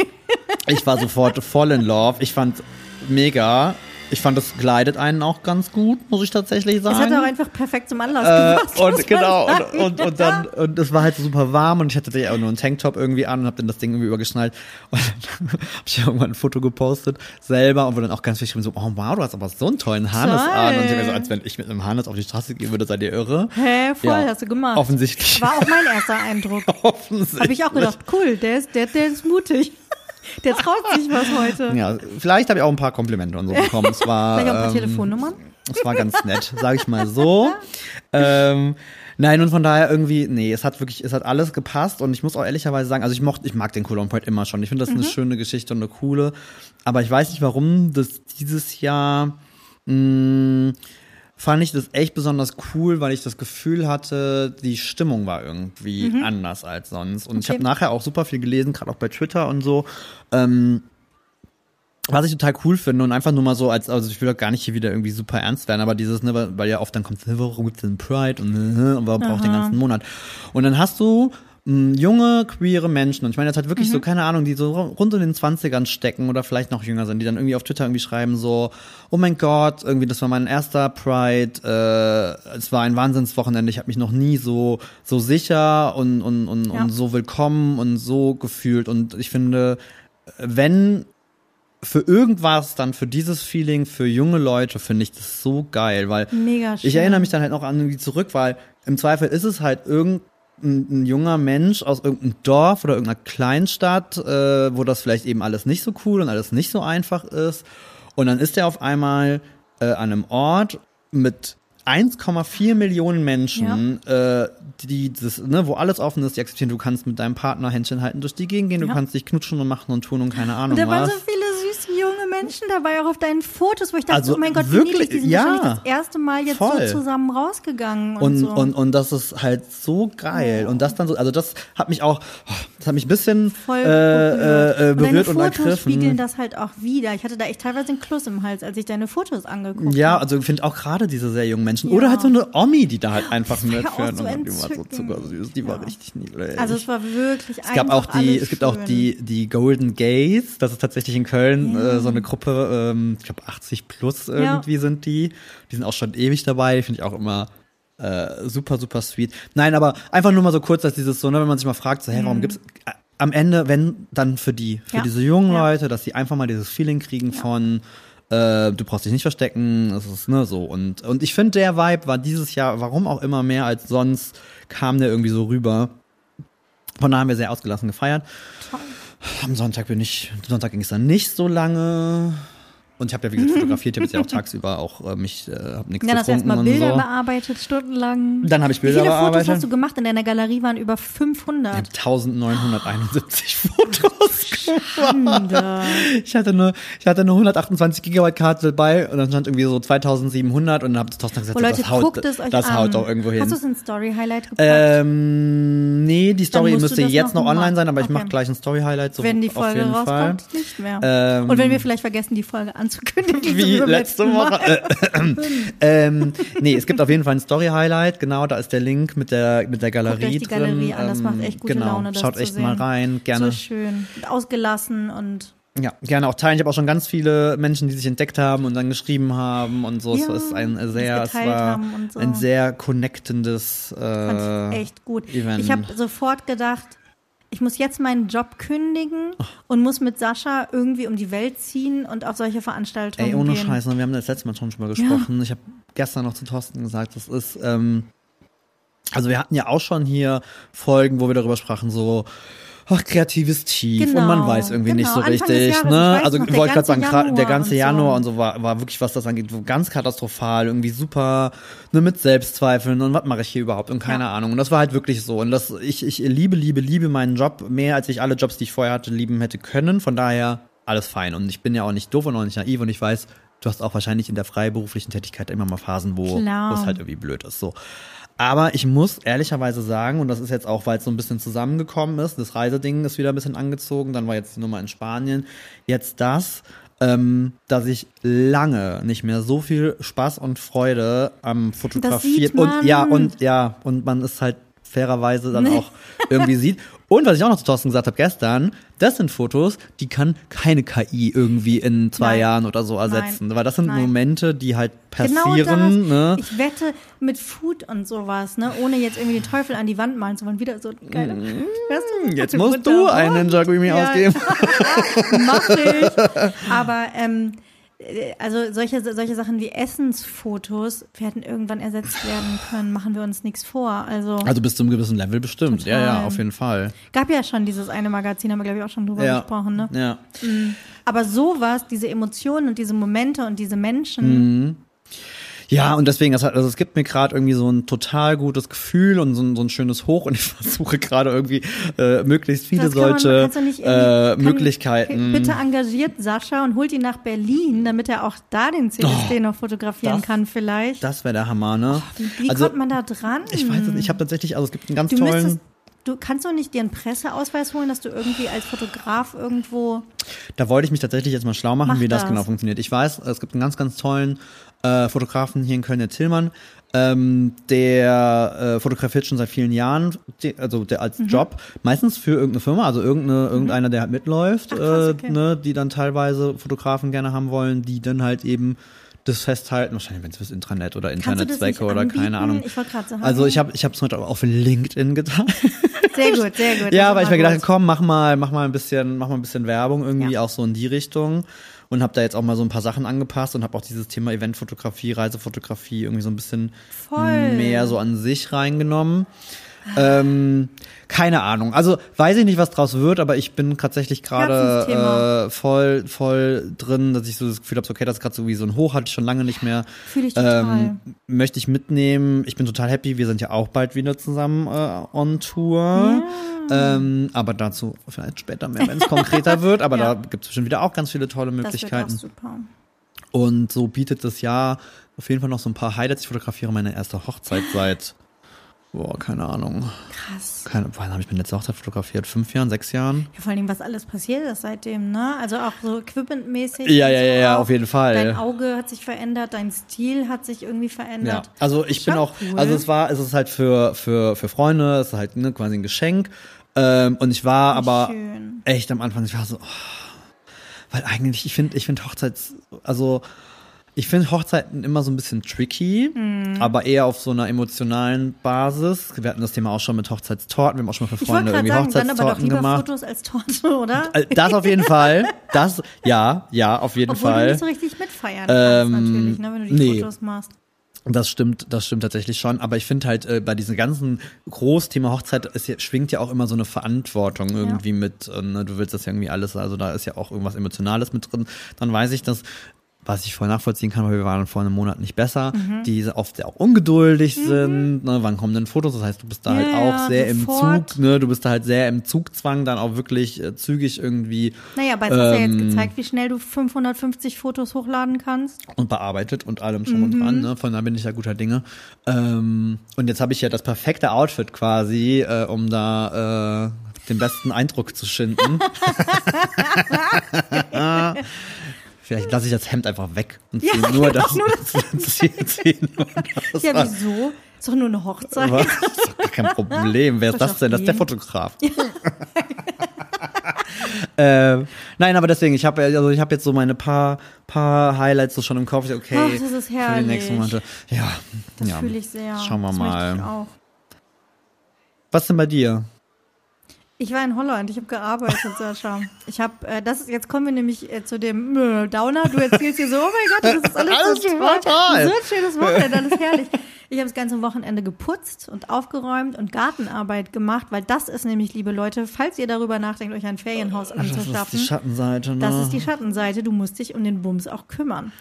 Ich war sofort voll in love. Ich fand mega. Ich fand, es kleidet einen auch ganz gut, muss ich tatsächlich sagen. Es hat auch einfach perfekt zum Anlass Äh, gepasst. und genau, und, und, und dann, und es war halt super warm und ich hatte ja auch nur einen Tanktop irgendwie an und hab dann das Ding irgendwie übergeschnallt. [laughs] Und dann hab ich irgendwann ein Foto gepostet, selber, und wo dann auch ganz geschrieben so, oh wow, du hast aber so einen tollen Harness Toll. an. Und ich hab so, als wenn ich mit einem Harness auf die Straße gehen würde, seid ihr irre. Hä, voll, Ja, hast du gemacht. Offensichtlich. War auch mein erster Eindruck. [laughs] Offensichtlich. Habe ich auch gedacht, cool, der ist, der, der ist mutig. Der traut sich was heute. [laughs] Ja, vielleicht habe ich auch ein paar Komplimente und so bekommen. Es war, Vielleicht auch ein paar ähm, Telefonnummern. Es war ganz nett, sage ich mal so. ähm, nein, und von daher irgendwie, nee, es hat wirklich, es hat alles gepasst und ich muss auch ehrlicherweise sagen, also ich mochte, ich mag den Cologne Point immer schon. Ich finde das Mhm. eine schöne Geschichte und eine coole. Aber ich weiß nicht, warum das dieses Jahr mh, fand ich das echt besonders cool, weil ich das Gefühl hatte, die Stimmung war irgendwie anders als sonst. Und ich Mhm. Okay. habe nachher auch super viel gelesen, gerade auch bei Twitter und so. Ähm, was ich total cool finde und einfach nur mal so als, also ich will doch gar nicht hier wieder irgendwie super ernst werden, aber dieses, ne, weil- weil ja oft dann kommt, ne, warum gibt's denn Pride und, äh, und warum braucht den ganzen Monat? Und dann hast du junge, queere Menschen. Und ich meine jetzt halt wirklich so, keine Ahnung, die so rund in den 20ern stecken oder vielleicht noch jünger sind, die dann irgendwie auf Twitter irgendwie schreiben so, oh mein Gott, irgendwie, das war mein erster Pride, äh, es war ein Wahnsinnswochenende, ich habe mich noch nie so, so sicher und, und, und, Ja. und so willkommen und so gefühlt. Und ich finde, wenn für irgendwas dann für dieses Feeling für junge Leute finde ich das so geil, weil ich erinnere mich dann halt noch an irgendwie zurück, weil im Zweifel ist es halt irgendein ein junger Mensch aus irgendeinem Dorf oder irgendeiner Kleinstadt, äh, wo das vielleicht eben alles nicht so cool und alles nicht so einfach ist. Und dann ist er auf einmal äh, an einem Ort mit 1,4 Millionen Menschen, äh, die das, ne, wo alles offen ist, die akzeptieren, du kannst mit deinem Partner Händchen halten durch die Gegend gehen, du Ja. kannst dich knutschen und machen und tun und keine Ahnung Und da waren was. so viele Menschen dabei, auch auf deinen Fotos, wo ich dachte, Also oh mein Gott, wirklich, die sind ja. wahrscheinlich das erste Mal jetzt Voll. so zusammen rausgegangen und, und, so. und, und das ist halt so geil. Und das dann so, also das hat mich auch, das hat mich ein bisschen Voll äh, berührt. äh, äh, und deine berührt und, Fotos spiegeln ergriffen. das halt auch wieder. Ich hatte da echt teilweise einen Kloß im Hals, als ich deine Fotos angeguckt Ja, habe. also ich finde auch gerade diese sehr jungen Menschen. Ja. Oder halt so eine Omi, die da halt einfach war ja mitführt. auch so und die war so zuckersüß, die war Ja. richtig niedlich. Also es war wirklich es gab auch die, es gibt auch die, die Golden Gays, das ist tatsächlich in Köln Ja. äh, so eine Gruppe, ähm, ich glaube 80 plus irgendwie sind die. Die sind auch schon ewig dabei, finde ich auch immer äh, super, super sweet. Nein, aber einfach nur mal so kurz, dass dieses so, ne, wenn man sich mal fragt, so, hey, warum gibt's äh, am Ende, wenn, dann für die, für Mhm. Ja. diese jungen Ja. Leute, dass sie einfach mal dieses Feeling kriegen von äh, du brauchst dich nicht verstecken, es ist ne so und und ich finde der Vibe war dieses Jahr, warum auch immer mehr als sonst, kam der irgendwie so rüber. Von daher haben wir sehr ausgelassen gefeiert. Am Sonntag bin ich, Sonntag ging es dann nicht so lange. Und ich habe ja, wie gesagt, fotografiert. Ich habe jetzt ja auch tagsüber auch äh, mich, äh, habe nichts Dann hast du erstmal Bilder so. bearbeitet, stundenlang. Dann habe ich Wie Bilder viele Fotos bearbeitet. hast du gemacht? In deiner Galerie waren über Ich 500. habe 1971 Fotos gemacht. Schande. Ich hatte eine, ich hatte eine 128 Gigabyte Karte dabei und dann stand irgendwie so 2700 und dann habe ich Thorsten gesagt, Oh, Leute, das haut, guckt es euch das an. haut doch irgendwo hin. Hast du es in Story-Highlight gepackt? ähm, nee, die Story müsste das jetzt noch noch online sein, aber ich Okay. mache gleich ein Story-Highlight. So wenn die auf Folge jeden Fall. rauskommt, nicht mehr. Ähm, Und wenn wir vielleicht vergessen, die Folge anzukündigen. wie letzte. Woche. [laughs] ähm, nee, es gibt auf jeden Fall ein Story-Highlight, genau, da ist der Link mit der, mit der Galerie die Galerie drin. an, das macht echt gute genau, Laune, das Schaut echt sehen. mal rein, gerne. So schön. Ausgelassen und Ja, gerne auch teilen. Ich habe auch schon ganz viele Menschen, die sich entdeckt haben und dann geschrieben haben und so. Ja, es ist ein sehr, es war so. ein sehr connectendes äh, fand ich echt gut. Event. Ich habe sofort gedacht, ich muss jetzt meinen Job kündigen und muss mit Sascha irgendwie um die Welt ziehen und auf solche Veranstaltungen Ey, ohne gehen. Scheiß, ne, wir haben das letzte Mal schon mal gesprochen. Ich habe gestern noch zu Thorsten gesagt, das ist, ähm, also wir hatten ja auch schon hier Folgen, wo wir darüber sprachen, so, ach, kreatives Tief Genau, und man weiß irgendwie nicht so genau. Anfang richtig, ne? Also noch, ich wollte gerade sagen, gra- der Januar ganze so. Januar und so war, war wirklich, was das angeht, ganz katastrophal, irgendwie super, ne, mit Selbstzweifeln und was mache ich hier überhaupt und keine Ja. Ahnung. Und das war halt wirklich so. Und das, ich, ich liebe, liebe, liebe meinen Job mehr, als ich alle Jobs, die ich vorher hatte, lieben hätte können. Von daher alles fein. Und ich bin ja auch nicht doof und auch nicht naiv und ich weiß, du hast auch wahrscheinlich in der freiberuflichen Tätigkeit immer mal Phasen, wo es halt irgendwie blöd ist. So. Aber ich muss ehrlicherweise sagen, und das ist jetzt auch, weil es so ein bisschen zusammengekommen ist, das Reiseding ist wieder ein bisschen angezogen, dann war jetzt die Nummer in Spanien, jetzt das, ähm, dass ich lange nicht mehr so viel Spaß und Freude am Fotografieren und ja und ja und man ist halt fairerweise dann [laughs] auch irgendwie sieht. Und was ich auch noch zu Thorsten gesagt habe gestern, das sind Fotos, die kann keine KI irgendwie in zwei Nein. Jahren oder so ersetzen. Weil das sind Nein. Momente, die halt Genau passieren. das. ne? Ich wette mit Food und sowas, ne, ohne jetzt irgendwie den Teufel an die Wand malen zu wollen. Wieder so geile. Weißt du, Mm, Jetzt musst du einen Ninja Creamy Ja. ausgeben. [laughs] Mach ich. Aber ähm, äh, also solche, solche Sachen wie Essensfotos werden irgendwann ersetzt werden können, machen wir uns nichts vor. Also Also bis zu einem gewissen Level bestimmt. Ja, ja, Total. auf jeden Fall. gab ja schon dieses eine Magazin, haben wir glaube ich auch schon drüber Ja. gesprochen, ne? Ja. Aber sowas, diese Emotionen und diese Momente und diese Mhm. Ja, und deswegen, also es gibt mir gerade irgendwie so ein total gutes Gefühl und so ein, so ein schönes Hoch und [laughs] ich versuche gerade irgendwie äh, möglichst viele solche äh, Möglichkeiten. Bitte engagiert Sascha und holt ihn nach Berlin, damit er auch da den CSD noch fotografieren Oh, das- kann vielleicht. Das wäre der Hammer, ne? Wie also, kommt man da dran? ich weiß es nicht, ich habe tatsächlich, also es gibt einen ganz Du tollen. müsstest, du kannst doch nicht dir einen Presseausweis holen, dass du irgendwie als Fotograf irgendwo. Da wollte ich mich tatsächlich jetzt mal schlau machen, Mach wie das, das. genau funktioniert. Ich weiß, es gibt einen ganz, ganz tollen äh, Fotografen hier in Köln, der Tillmann, ähm, der äh, fotografiert schon seit vielen Jahren, die, also der als Mhm. Job, meistens für irgendeine Firma, also irgendeine, irgendeiner, der halt mitläuft, Ach, krass, äh, okay. ne, die dann teilweise Fotografen gerne haben wollen, die dann halt eben das festhalten, wahrscheinlich wenn es fürs Intranet oder Internetzwecke oder anbieten? keine Ahnung. Ich sagen. Also ich habe ich habe es heute auf LinkedIn getan. [laughs] Sehr gut, sehr gut. Ja, Das weil ich mir gedacht, komm, mach mal, mach mal ein bisschen, mach mal ein bisschen Werbung irgendwie Ja. auch so in die Richtung und habe da jetzt auch mal so ein paar Sachen angepasst und habe auch dieses Thema Eventfotografie, Reisefotografie irgendwie so ein bisschen Voll. mehr so an sich reingenommen. Ähm, keine Ahnung. Also weiß ich nicht, was draus wird, aber ich bin tatsächlich gerade äh, voll, voll drin, dass ich so das Gefühl habe, okay, das ist gerade so wie so ein Hoch, hatte ich schon lange nicht mehr. Fühle ich total. Ähm, möchte ich mitnehmen. Ich bin total happy. Wir sind ja auch bald wieder zusammen äh, on Tour. Ähm, aber dazu vielleicht später mehr, wenn es konkreter wird. Aber [laughs] Ja. da gibt es bestimmt wieder auch ganz viele tolle das wird auch Möglichkeiten. super. Und so bietet das Jahr auf jeden Fall noch so ein paar Highlights. Ich fotografiere meine erste Hochzeit seit, boah, keine Ahnung. Krass. Keine, wann habe ich meine letzte Hochzeit fotografiert? Fünf Jahren, sechs Jahren? Ja, vor allem, was alles passiert ist seitdem, ne? Also auch so equipmentmäßig. Ja, ja, so ja, ja, auf jeden Fall. Dein Auge hat sich verändert, dein Stil hat sich irgendwie Ja, verändert. also ich bin Schon auch, cool. also es war, es ist halt für, für, für Freunde, es ist halt ne, quasi ein Geschenk. Ähm, und ich war aber schön. echt am Anfang, ich war so, oh, weil eigentlich, ich finde, ich finde Hochzeits, also ich finde Hochzeiten immer so ein bisschen tricky, Mhm. aber eher auf so einer emotionalen Basis. Wir hatten das Thema auch schon mit Hochzeitstorten, wir haben auch schon mal für Ich wollte Freunde irgendwie sagen, dann aber doch Hochzeitstorten lieber gemacht. Fotos als Torte, [laughs] oder? Äh, Das auf jeden Fall. Das, ja, ja, auf jeden Obwohl du Fall. nicht so richtig mitfeiern kannst, Ähm, natürlich, ne, wenn du die nee. Fotos machst. Das stimmt, das stimmt tatsächlich schon. Aber ich finde halt, äh, bei diesem ganzen Großthema Hochzeit ja, schwingt ja auch immer so eine Verantwortung irgendwie mit. äh, Ne? Du willst das ja irgendwie alles, also da ist ja auch irgendwas Emotionales mit drin. Dann weiß ich, dass was ich voll nachvollziehen kann, weil wir waren vor einem Monat nicht besser, Mhm. die oft sehr auch ungeduldig sind, ne, wann kommen denn Fotos, das heißt, du bist da halt Ja, auch ja, sehr sofort. im Zug, ne, du bist da halt sehr im Zugzwang, dann auch wirklich äh, zügig irgendwie Naja, aber jetzt hast du ja jetzt Ähm, gezeigt, wie schnell du 550 Fotos hochladen kannst. und bearbeitet und allem schon und dran, ne? Von da bin ich ja guter Dinge. Ähm, und jetzt habe ich ja das perfekte Outfit quasi, äh, um da äh, den besten Eindruck zu schinden. [laughs] [laughs] Vielleicht lasse ich das Hemd einfach weg und ziehe Ja, [laughs] nur, genau, das, nur ziehe, [laughs] ziehe nur das [laughs] Ja, an. wieso? Ist doch nur eine Hochzeit. Was? Das ist doch kein Problem. Wer ist das denn? Das ist der? Fotograf. ähm, nein, aber deswegen, ich habe also ich habe jetzt so meine paar paar Highlights so schon im Kopf. Okay, Ach, das ist für die herrlich. nächsten Monate. Ja, Das ja. fühle ich sehr. Schauen wir das mal. Möchte ich auch. Was denn bei dir? Ich war in Holland, ich habe gearbeitet, Sascha. Ich habe, äh, das ist, jetzt kommen wir nämlich äh, zu dem äh, Downer. Du erzählst hier so, oh mein Gott, das ist alles, Alles so toll. toll. So ein schönes Wochenende, alles herrlich. Ich habe das ganze Wochenende geputzt und aufgeräumt und Gartenarbeit gemacht, weil das ist nämlich, liebe Leute, falls ihr darüber nachdenkt, euch ein Ferienhaus Das ist anzuschaffen, die Schattenseite, ne? das ist die Schattenseite. Du musst dich um den Bums auch kümmern.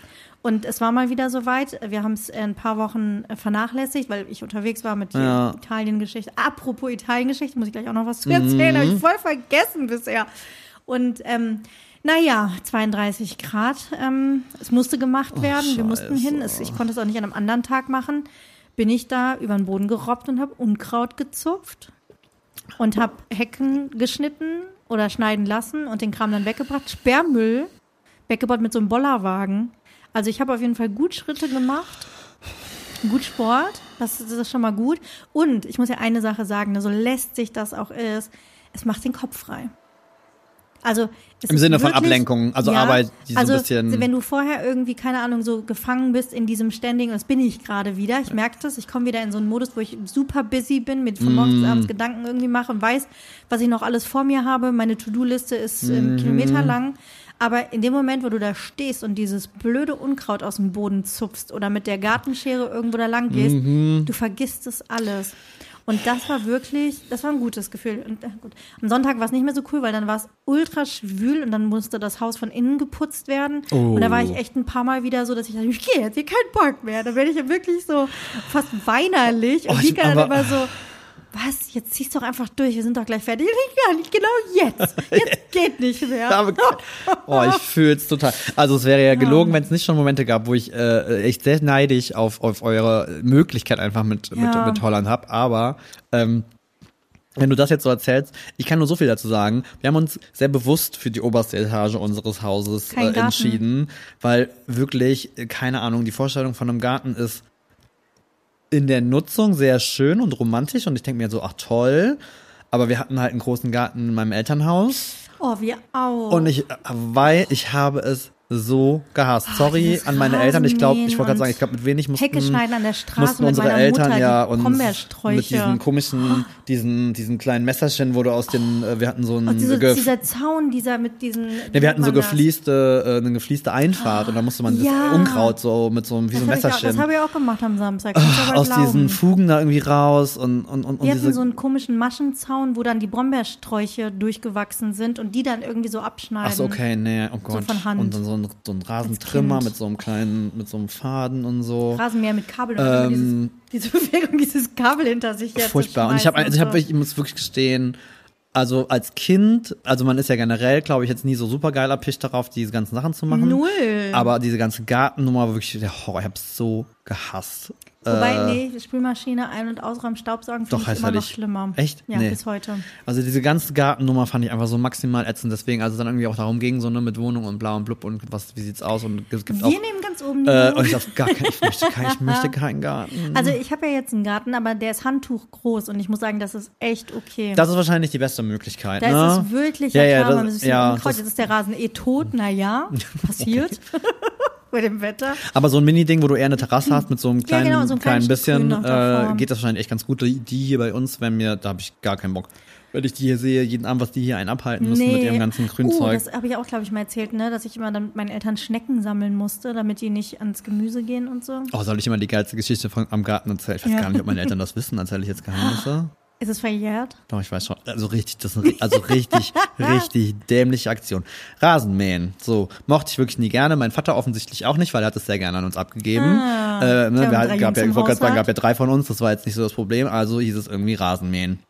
Und es war mal wieder soweit. Wir haben es ein paar Wochen vernachlässigt, weil ich unterwegs war mit der Ja. Italien-Geschichte. Apropos Italien-Geschichte, muss ich gleich auch noch was zu erzählen. Habe ich voll vergessen bisher. Und ähm, naja, 32 Grad. Ähm, es musste gemacht werden. Wir mussten hin. Es, ich konnte es auch nicht an einem anderen Tag machen. Bin ich da über den Boden gerobbt und habe Unkraut gezupft und habe Hecken geschnitten oder schneiden lassen und den Kram dann weggebracht. Sperrmüll weggebaut mit so einem Bollerwagen. Also ich habe auf jeden Fall gut Schritte gemacht. Gut Sport, das, das ist schon mal gut. Und ich muss ja eine Sache sagen, ne, so lästig das auch ist, es macht den Kopf frei. Also es Im Sinne von wirklich- Ablenkung, also Arbeit, die so ein also bisschen- wenn du vorher irgendwie keine Ahnung so gefangen bist in diesem Ständigen, das bin ich gerade wieder. Ich merke das, ich komme wieder in so einen Modus, wo ich super busy bin, mit von morgens Mm. abends Gedanken irgendwie mache und weiß, was ich noch alles vor mir habe. Meine To-Do-Liste ist Mhm. ähm, Kilometer lang. Aber in dem Moment, wo du da stehst und dieses blöde Unkraut aus dem Boden zupfst oder mit der Gartenschere irgendwo da lang gehst, Mhm. du vergisst es alles. Und das war wirklich, das war ein gutes Gefühl. Und, äh, gut. Am Sonntag war es nicht mehr so cool, weil dann war es ultra schwül und dann musste das Haus von innen geputzt werden. Und da war ich echt ein paar Mal wieder so, dass ich dachte, ich gehe jetzt hier keinen Bock mehr. Da werde ich ja wirklich so fast weinerlich. Und Oh, die ich- kann dann aber- immer so, was, jetzt zieh's doch einfach durch, wir sind doch gleich fertig. Ich gar nicht, genau jetzt. Jetzt [laughs] geht nicht mehr. [laughs] Oh, ich fühl's total. Also es wäre ja gelogen, wenn es nicht schon Momente gab, wo ich äh, echt sehr neidisch auf, auf eure Möglichkeit einfach mit, Ja. mit, mit Holland hab. Aber ähm, wenn du das jetzt so erzählst, ich kann nur so viel dazu sagen. Wir haben uns sehr bewusst für die oberste Etage unseres Hauses äh, entschieden, weil wirklich, äh, keine Ahnung, die Vorstellung von einem Garten ist in der Nutzung sehr schön und romantisch und ich denke mir so, ach toll. Aber wir hatten halt einen großen Garten in meinem Elternhaus. Oh, wir auch. Und ich, weil ich habe es so gehasst. Sorry dieses an meine Eltern. Ich glaube, ich wollte gerade sagen, und ich glaube, mit wenig mussten, an der Straße mussten unsere Eltern Mutter, ja Brombeersträuche. mit diesen komischen, diesen, diesen kleinen Messerchen, wo du aus den, äh, wir hatten so ein, Und diese, dieser Zaun, dieser mit diesen. nee, wir hatten so gefließte, äh, eine gefließte Einfahrt und da musste man Ja. das Unkraut so mit so einem, wie so ein Das habe ich, auch- Messerchen das habe ich auch gemacht am Samstag. aber aus glauben. diesen Fugen da irgendwie raus und, und, und, und Wir hatten diese, so einen komischen Maschenzaun, wo dann die Brombeersträuche durchgewachsen sind und die dann irgendwie so abschneiden. Ach so, okay, nee, oh Gott. von Hand. Und dann so ein, so ein Rasentrimmer mit so einem kleinen, mit so einem Faden und so. Rasenmäher mit Kabel und Ähm, dieses, diese [laughs] Bewegung, dieses Kabel hinter sich jetzt. Furchtbar. Und ich habe, also ich, hab, ich muss wirklich gestehen, also als Kind, also man ist ja generell, glaube ich, jetzt nie so super geil erpicht darauf, diese ganzen Sachen zu machen. Null. Aber diese ganze Gartennummer war wirklich der Horror. Ich habe so gehasst. Wobei, nee, Spülmaschine ein- und ausräumen, Staubsaugen äh, Doch, finde ich heißt immer noch schlimmer. Echt? Ja, Nee. bis heute. Also diese ganze Gartennummer fand ich einfach so maximal ätzend. Deswegen, also dann irgendwie auch darum ging, so ne, mit Wohnung und bla und blub und was, wie sieht's aus und es gibt Wir auch. nehmen ganz oben die Äh, und ich auf gar keinen, ich möchte, kein, ich möchte [laughs] keinen Garten. Also ich habe ja jetzt einen Garten, aber der ist Handtuch groß und ich muss sagen, das ist echt okay. Das ist wahrscheinlich die beste Möglichkeit. da ne? ist es wirklich, Ja, ja, das- ja, das- Jetzt ist der Rasen eh tot, naja, [laughs] passiert. Bei dem Wetter. Aber so ein Mini-Ding, wo du eher eine Terrasse hast mit so einem kleinen, genau, so ein kleinen bisschen, äh, geht das wahrscheinlich echt ganz gut. Die, hier bei uns, wenn mir, da habe ich gar keinen Bock. Wenn ich die hier sehe, jeden Abend, was die hier einen abhalten müssen mit ihrem ganzen Oh, Grünzeug. das habe ich auch, glaube ich, mal erzählt, ne? dass ich immer dann mit meinen Eltern Schnecken sammeln musste, damit die nicht ans Gemüse gehen und so. oh, soll ich immer die geilste Geschichte von, am Garten erzählen? Ich weiß Ja. gar nicht, ob meine Eltern [laughs] das wissen. Erzähle ich jetzt Geheimnisse? Ist es verjährt? Doch, ich weiß schon. Also richtig, das ist also richtig, [laughs] richtig dämliche Aktion. Rasenmähen. So, mochte ich wirklich nie gerne. Mein Vater offensichtlich auch nicht, weil er hat es sehr gerne an uns abgegeben. Ah, äh, ne, wir hatten, gab ja, ich wollte sagen, gab ja drei von uns, das war jetzt nicht so das Problem. Also hieß es irgendwie Rasenmähen.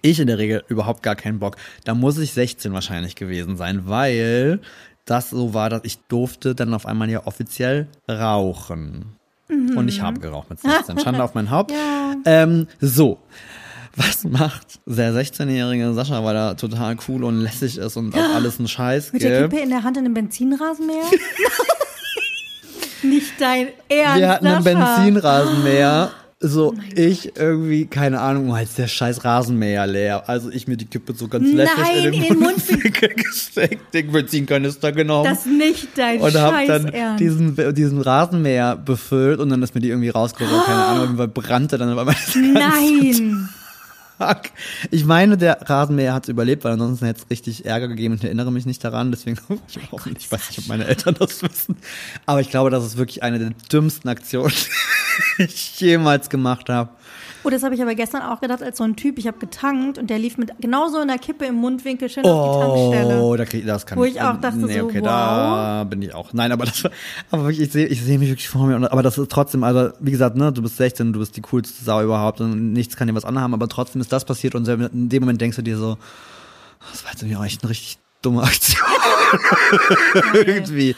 Ich in der Regel überhaupt gar keinen Bock. Da muss ich 16 wahrscheinlich gewesen sein, weil das so war, dass ich durfte dann auf einmal ja offiziell rauchen. Und ich habe geraucht mit 16. Schande auf mein Haupt. Mhm. [laughs] Ja. Ähm, so. Was macht der 16-jährige Sascha, weil er total cool und lässig ist und auf alles einen Scheiß Mit der gibt? Kippe in der Hand in einem Benzinrasenmäher? [laughs] nicht dein Ernst, Wir hatten einen Sascha. Benzinrasenmäher. Oh So, ich irgendwie, keine Ahnung, als der scheiß Rasenmäher leer. Also ich mir die Kippe so ganz lässig Nein, in den, in den Mundwinkel [laughs] gesteckt, den Benzinkanister genommen. Das ist nicht dein und hab dann Ernst. diesen, diesen Rasenmäher befüllt und dann ist mir die irgendwie rausgekommen, keine Ahnung, Fall brannte dann aber Nein. Fuck. Ich meine, der Rasenmäher hat es überlebt, weil ansonsten hätte es richtig Ärger gegeben und ich erinnere mich nicht daran. Deswegen, [laughs] ich, hoffe, ich weiß nicht, ob meine Eltern das wissen. Aber ich glaube, das ist wirklich eine der dümmsten Aktionen, [laughs] die ich jemals gemacht habe. Oh, das habe ich aber gestern auch gedacht, als so ein Typ, ich habe getankt und der lief mit genauso einer Kippe im Mundwinkel schön auf die Tankstelle. Oh, da krieg, das kann Wo ich ich auch dachte nee, so, okay, wow. da bin ich auch. Nein, aber das aber wirklich, ich sehe ich sehe mich wirklich vor mir. Und, aber das ist trotzdem, also wie gesagt, ne, du bist 16, du bist die coolste Sau überhaupt und nichts kann dir was anhaben, aber trotzdem ist das passiert und in dem Moment denkst du dir so, das war jetzt irgendwie auch echt eine richtig dumme [laughs] Aktion. [laughs] Irgendwie.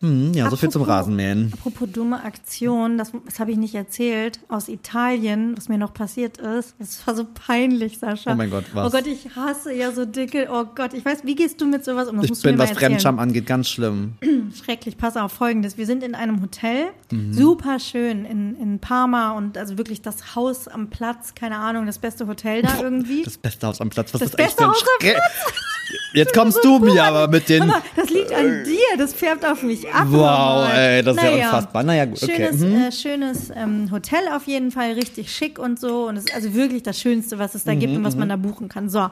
Hm, ja, so viel zum Apropos- Rasenmähen. Apropos dumme Aktion, das, das habe ich nicht erzählt, aus Italien, was mir noch passiert ist. Das war so peinlich, Sascha. Oh mein Gott, was? Oh Gott, ich hasse ja so dicke. Oh Gott, ich weiß, wie gehst du mit sowas um? Das Ich bin, was. Fremdscham angeht, ganz schlimm. [clears throat] Schrecklich, pass auf, folgendes. Wir sind in einem Hotel, Mhm. super schön in, in Parma und also wirklich das Haus am Platz, keine Ahnung, das beste Hotel da [laughs] irgendwie. Das beste Haus am Platz. Was Das ist beste für ein Haus am Schreck? [laughs] Jetzt kommst du mir aber mit den. Mama, das liegt an dir, das färbt auf mich ab. Wow, ey, das ist ja unfassbar. Naja, gut, okay. Schönes, Mhm. äh, schönes ähm, Hotel auf jeden Fall, richtig schick und so. Und es ist also wirklich das Schönste, was es da gibt Mhm, und was man da buchen kann. So.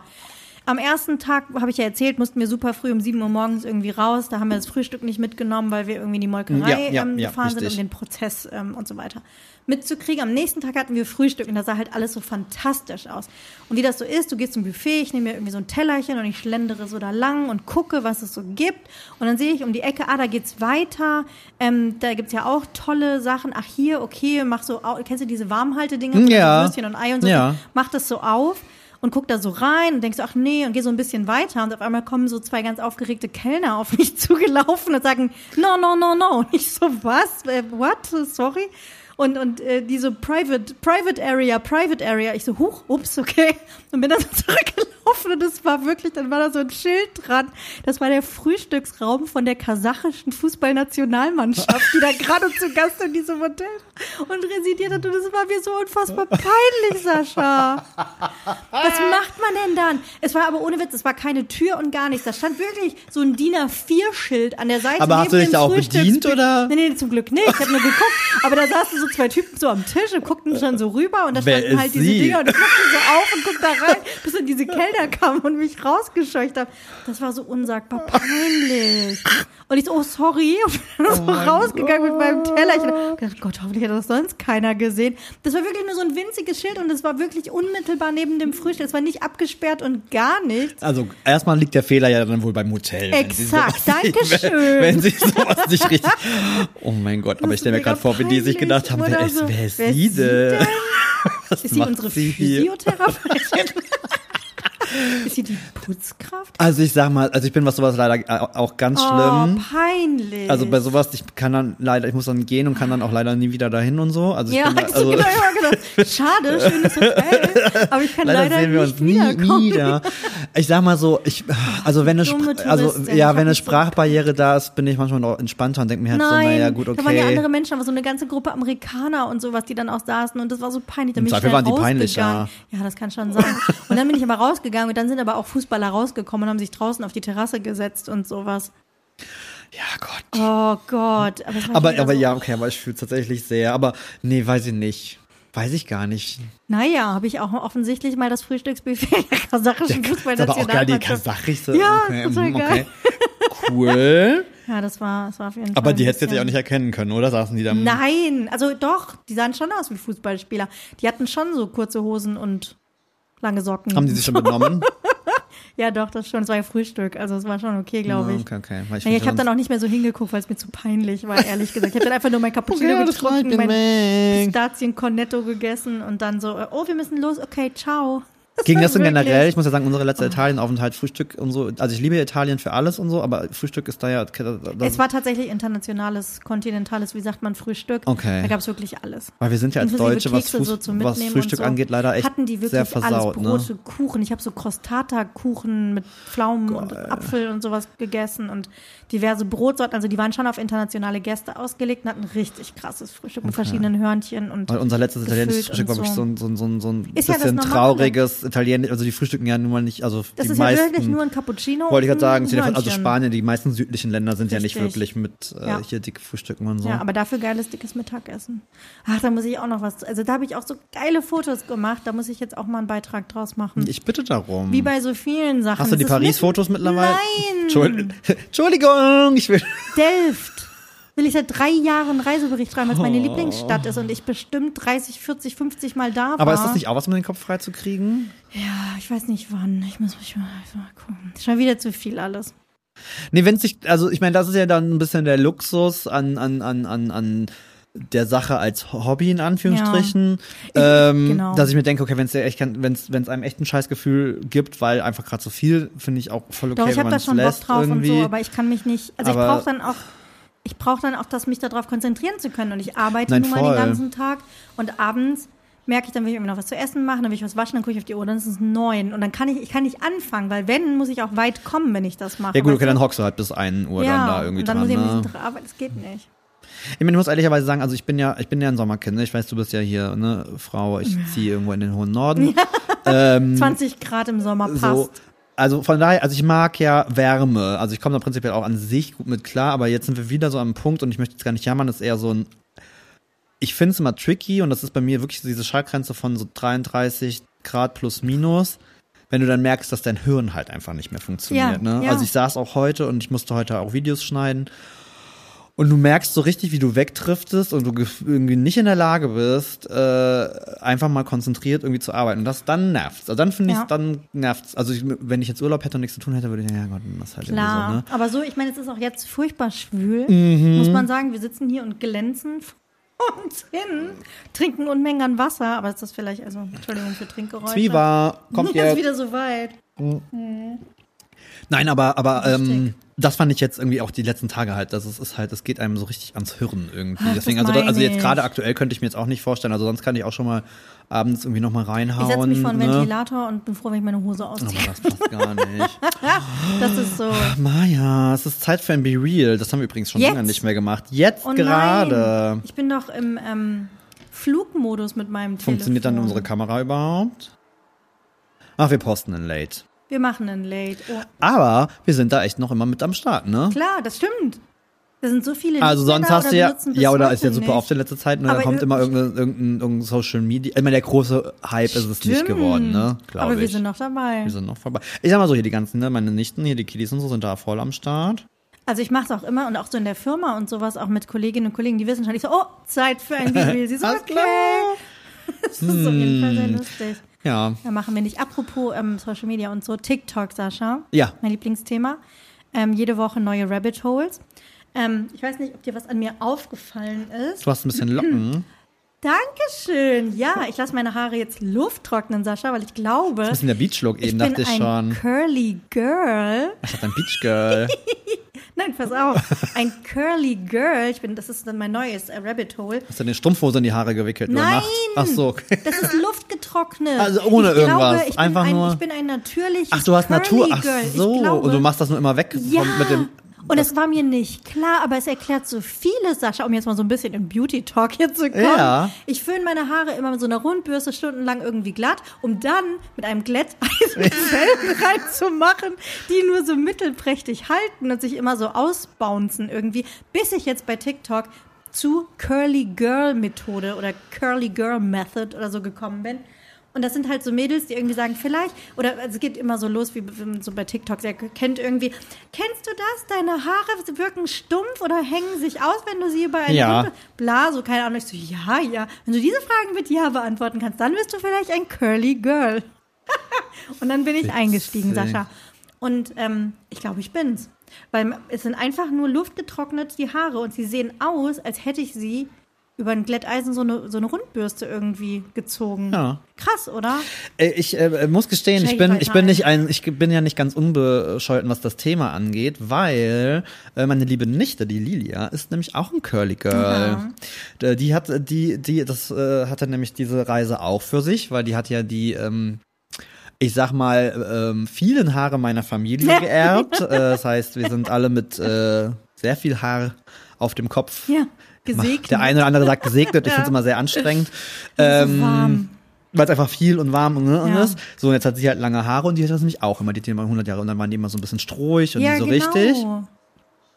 Am ersten Tag, habe ich ja erzählt, mussten wir super früh um 7 Uhr morgens irgendwie raus. Da haben wir das Frühstück nicht mitgenommen, weil wir irgendwie in die Molkerei Ja, ja, ähm, ja, gefahren sind, um den Prozess ähm, und so weiter mitzukriegen. Am nächsten Tag hatten wir Frühstück und da sah halt alles so fantastisch aus. Und wie das so ist, du gehst zum Buffet, ich nehme mir irgendwie so ein Tellerchen und ich schlendere so da lang und gucke, was es so gibt. Und dann sehe ich um die Ecke, ah, da geht's weiter. Ähm, da gibt's ja auch tolle Sachen. Ach, hier, okay, mach so, kennst du diese Warmhaltedinger? mit Ja. Würstchen und Ei und so. Ja. Mach das so auf. Und guck da so rein und denkst, ach nee, und geh so ein bisschen weiter. Und auf einmal kommen so zwei ganz aufgeregte Kellner auf mich [laughs] zugelaufen und sagen, no, no, no, no. Und ich so, was? Äh, what? Sorry? Und, und äh, die so Private, Private Area, Private Area. Ich so, huch, ups, okay. Und bin dann so [laughs] zurückgelaufen und es war wirklich, dann war da so ein Schild dran. Das war der Frühstücksraum von der kasachischen Fußballnationalmannschaft, die da gerade zu Gast in diesem Hotel und residiert hat. Und das war mir so unfassbar peinlich, Sascha. Was macht man denn dann? Es war aber ohne Witz, es war keine Tür und gar nichts. Da stand wirklich so ein DIN A4-Schild an der Seite. Aber hast du dich da auch bedient, oder? Nee, nee, zum Glück nicht. Ich habe nur geguckt. Aber da saßen so zwei Typen so am Tisch und guckten schon so rüber und da Wer standen halt diese sie? Dinger und ich guckte so auf und guckte da rein, bis dann diese Kellner kamen und mich rausgescheucht haben. Das war so unsagbar peinlich. Und ich so, oh sorry, und bin so rausgegangen mit meinem Teller. Ich gedacht, Gott, hoffentlich hat das sonst keiner gesehen. Das war wirklich nur so ein winziges Schild und es war wirklich unmittelbar neben dem Frühstück. Es war nicht abgesperrt und gar nichts. Also erstmal liegt der Fehler ja dann wohl beim Hotel. Exakt, sowas nicht- Dankeschön. Wenn, [laughs] wenn sie sowas nicht richtig. [laughs] Oh mein Gott, aber ich stelle mir gerade vor, wie die sich gedacht haben, peinlich. wer ist, Oder so. wer ist sie denn? [laughs] Ist sie unsere? Physiotherapeutin? [laughs] Ist sie die Putzkraft? Also ich sag mal, also ich bin was sowas leider äh, auch ganz Oh, schlimm. peinlich. Also bei sowas, ich kann dann leider, ich muss dann gehen und kann dann auch leider nie wieder dahin und so. Also ich ja, bin da, [laughs] ich also, so genau immer gedacht, schade, schönes Hotel, aber ich kann Leider, leider, sehen wir nicht uns nie wieder. Ich sag mal so, ich, also wenn eine, also ja, wenn eine so- Sprachbarriere da ist, bin ich manchmal noch entspannter und denke mir halt so, Nein, naja, gut, da waren ja okay. andere Menschen, aber so eine ganze Gruppe Amerikaner und sowas, die dann auch saßen und das war so peinlich. Im bin ich schnell waren die peinlich, rausgegangen. Ja, das kann schon sein. Und dann bin ich aber rausgegangen und dann sind aber auch Fußballer rausgekommen und haben sich draußen auf die Terrasse gesetzt und sowas. Ja, Gott. Oh Gott. Aber, Aber, aber so, ja, okay, aber ich fühle tatsächlich sehr. Aber nee, weiß ich nicht. Weiß ich gar nicht. Naja, habe ich auch offensichtlich mal das Frühstücksbuffet der kasachischen Ist aber auch geil, die Fußballnationalmannschaft. kasachische. Ja, okay, das war mm, geil. Cool. [laughs] Ja, das war, das war auf jeden Fall. Aber die hättest du jetzt ja auch nicht erkennen können, oder? Saßen die da? Nein, also doch, die sahen schon aus wie Fußballspieler. Die hatten schon so kurze Hosen und lange Socken. Haben die sich schon benommen? [laughs] ja, doch, das schon. Es war ja Frühstück, also es war schon okay, glaube ich. Okay, okay. Weil Naja, ich habe dann auch nicht mehr so hingeguckt, weil es mir zu peinlich war, ehrlich gesagt. Ich habe dann einfach nur mein Cappuccino [laughs] Okay, getrunken, mein. Pistazien-Cornetto gegessen und dann so, äh, oh, wir müssen los, okay, ciao. Ging das denn generell? Ich muss ja sagen, unsere letzte Italienaufenthalt, Frühstück und so. Also ich liebe Italien für alles und so, aber Frühstück ist da ja. Es war tatsächlich internationales, kontinentales, wie sagt man, Frühstück. Okay. Da gab es wirklich alles. weil wir sind ja als Inklusive Deutsche, was, Fuß, so was Frühstück so. angeht, leider echt Hatten die wirklich sehr versaut. alles, ne? Brote, Kuchen. Ich habe so Crostata-Kuchen mit Pflaumen und Apfel und sowas gegessen und diverse Brotsorten. Also die waren schon auf internationale Gäste ausgelegt und hatten richtig krasses Frühstück mit verschiedenen Hörnchen und Weil unser letztes italienisches Frühstück war wirklich so ein, so ein, so ein, so ein ja bisschen Normale. trauriges Italienisch. Also die frühstücken ja nun mal nicht, also das die ist ja meisten. wirklich nur ein Cappuccino. wollte ich gerade sagen, sie- also. Spanien, die meisten südlichen Länder sind ja nicht Richtig. wirklich mit äh, Ja. hier dick frühstücken und so. Ja, aber dafür geiles, dickes Mittagessen. Ach, da muss ich auch noch was. Also da habe ich auch so geile Fotos gemacht. Da muss ich jetzt auch mal einen Beitrag draus machen. ich bitte darum. Wie bei so vielen Sachen. Hast du die Paris-Fotos mit- mittlerweile? Nein. Entschuld- [laughs] Entschuldigung, ich will. Delft. Will ich seit drei Jahren einen Reisebericht schreiben, was Oh. meine Lieblingsstadt ist und ich bestimmt 30, 40, 50 Mal da war. Aber ist das nicht auch was, um den Kopf frei zu kriegen? Ja, ich weiß nicht wann. Ich muss mich mal, mal gucken. Schon wieder zu viel alles. Nee, wenn es sich, also ich meine, das ist ja dann ein bisschen der Luxus an, an, an, an, an der Sache als Hobby in Anführungsstrichen, ähm, genau. dass ich mir denke, okay, wenn es ja echt, wenn es einem echt ein Scheißgefühl gibt, weil einfach gerade so viel, finde ich auch voll okay, Doch, ich habe da es schon Bock drauf irgendwie. und so, aber ich kann mich nicht. Also ich Aber- brauche dann auch ich brauche dann auch, das mich darauf konzentrieren zu können. Und ich arbeite Nein, nun mal voll. den ganzen Tag und abends merke ich, dann will ich mir noch was zu essen machen, dann will ich was waschen, dann gucke ich auf die Uhr, dann ist es neun. Und dann kann ich, ich kann nicht anfangen, weil wenn, muss ich auch weit kommen, wenn ich das mache. Ja gut, okay, dann hockst du halt bis 1 Uhr ja, dann da irgendwie und dann dran. muss ich ein Ne? bisschen dran arbeiten, das geht nicht. Ich meine, ich muss ehrlicherweise sagen, also ich bin ja, ich bin ja ein Sommerkind. Ne? Ich weiß, du bist ja hier, ne, Frau. Ich [laughs] ziehe irgendwo in den hohen Norden. 20 [laughs] Grad im Sommer passt. So, also von daher, also ich mag ja Wärme. Also ich komme da prinzipiell auch an sich gut mit klar, aber jetzt sind wir wieder so am Punkt und ich möchte jetzt gar nicht jammern, das ist eher so ein. Ich finde es immer tricky und das ist bei mir wirklich so diese Schallgrenze von so 33 Grad plus minus, wenn du dann merkst, dass dein Hirn halt einfach nicht mehr funktioniert. Ja, ne? ja. Also ich saß auch heute und ich musste heute auch Videos schneiden. Und du merkst so richtig, wie du wegdriftest und du irgendwie nicht in der Lage bist, äh, einfach mal konzentriert irgendwie zu arbeiten. Und das dann nervt's. Also dann finde ich, Ja. dann nervt's. Also ich, wenn ich jetzt Urlaub hätte und nichts zu tun hätte, würde ich, ja Gott, das ist halt Klar, so, ne? Mhm. aber so, ich meine, es ist auch jetzt furchtbar schwül, muss man sagen. Wir sitzen hier und glänzen vor uns hin, trinken Unmengen an Wasser, aber ist das vielleicht, also, Entschuldigung für Trinkgeräusche. Zwieber, kommt [laughs] Jetzt jetzt. wieder so weit. Nein, aber, aber ähm. Das fand ich jetzt irgendwie auch die letzten Tage halt, dass es ist halt, es geht einem so richtig ans Hirn irgendwie. Ach, Deswegen, also, also jetzt gerade aktuell könnte ich mir jetzt auch nicht vorstellen. Also sonst kann ich auch schon mal abends irgendwie noch mal reinhauen. Ich setze mich vor einen ne? Ventilator und bin froh, wenn ich meine Hose Aber ausziehe. das passt gar [laughs] nicht. Das ist so. Maja, es ist Zeit für ein Be Real. Das haben wir übrigens schon Jetzt? lange nicht mehr gemacht. Jetzt Oh gerade. Ich bin doch im ähm, Flugmodus mit meinem Funktioniert dann Telefon. unsere Kamera überhaupt? Ach, wir posten einen Late. Wir machen einen Late. Oh, Aber wir sind da echt noch immer mit am Start, ne? klar, das stimmt. Da sind so viele Also sonst hast du ja, ja oder ist ja super oft in letzter Zeit, ne? Da kommt immer irgendein, irgendein, irgendein Social Media. Meine, der große Hype ist es nicht Stimmt. geworden, ne? Glaube Aber ich. wir sind noch dabei. wir sind noch vorbei. Ich sag mal so, hier die ganzen, ne, meine Nichten, hier die Kiddies und so sind da voll am Start. Also ich mache es auch immer und auch so in der Firma und sowas, auch mit Kolleginnen und Kollegen, die wissen schon, ich so, oh, Zeit für ein Video. Sie so, [laughs] okay. klar. [laughs] Das ist auf jeden Fall Hm. sehr lustig. Ja. Da machen wir nicht. Apropos ähm, Social Media und so, TikTok, Sascha. Ja. Mein Lieblingsthema. Ähm, jede Woche neue Rabbit Holes. Ähm, ich weiß nicht, ob dir was an mir aufgefallen ist. Du hast ein bisschen Locken. [clears throat] Dankeschön. Ja, ich lasse meine Haare jetzt Luft trocknen, Sascha, weil ich glaube, Ein bisschen der Beachlook eben, dachte ich ein schon. curly Girl. Ich dachte ein Beachgirl. [laughs] Nein, pass auf. Ein curly Girl. Ich bin, das ist dann mein neues äh, Rabbit Hole. Hast du eine Strumpfhose in die Haare gewickelt Nein! Ach so, okay. Das ist [laughs] luftgetrocknet. Also ohne ich glaube, irgendwas. Ich bin Einfach ein, nur- Ich bin ein natürliches Ach, du hast Natur. Ach so. Ich glaube, und du machst das nur immer weg ja. von, mit dem. und es war mir nicht klar, aber es erklärt so vieles, Sascha, um jetzt mal so ein bisschen im Beauty-Talk hier zu kommen. Ja. Ich föhne meine Haare immer mit so einer Rundbürste stundenlang irgendwie glatt, um dann mit einem Glätteisen [laughs] Wellen reinzumachen, die nur so mittelprächtig halten und sich immer so ausbouncen irgendwie, bis ich jetzt bei TikTok zu Curly Girl Methode oder Curly Girl Method oder so gekommen bin. Und das sind halt so Mädels, die irgendwie sagen, vielleicht, oder es geht immer so los, wie so bei TikTok, ihr kennt irgendwie, kennst du das? Deine Haare wirken stumpf oder hängen sich aus, wenn du sie über eine Ja. Bla, so keine Ahnung. Ich so, ja, ja. Wenn du diese Fragen mit Ja beantworten kannst, dann bist du vielleicht ein Curly Girl. [laughs] Und dann bin ich eingestiegen, Witzig. Sascha. Und ähm, ich glaube, ich bin's. Weil es sind einfach nur luftgetrocknet die Haare und sie sehen aus, als hätte ich sie über ein Glätteisen so eine, so eine Rundbürste irgendwie gezogen. Ja. Krass, oder? Äh, Ich äh, muss gestehen, ich bin, ich bin ein. nicht ein, ich bin ja nicht ganz unbescholten, was das Thema angeht, weil äh, meine liebe Nichte, die Lilia, ist nämlich auch ein Curly Girl. Äh, Die hat, die, die, das äh, hatte nämlich diese Reise auch für sich, weil die hat ja die, ähm, ich sag mal, ähm, vielen Haare meiner Familie geerbt. [laughs] äh, das heißt, wir sind alle mit äh, sehr viel Haar auf dem Kopf. Ja, gesegnet. Der eine oder andere sagt gesegnet, ich [laughs] finde es immer sehr anstrengend. Ähm, so warm. weil es einfach viel und warm und, ne, und Ja. ist. So, und jetzt hat sie halt lange Haare und die hat das nämlich auch immer. Die immer 100 Jahre und dann waren die immer so ein bisschen strohig und ja, nicht so genau. richtig.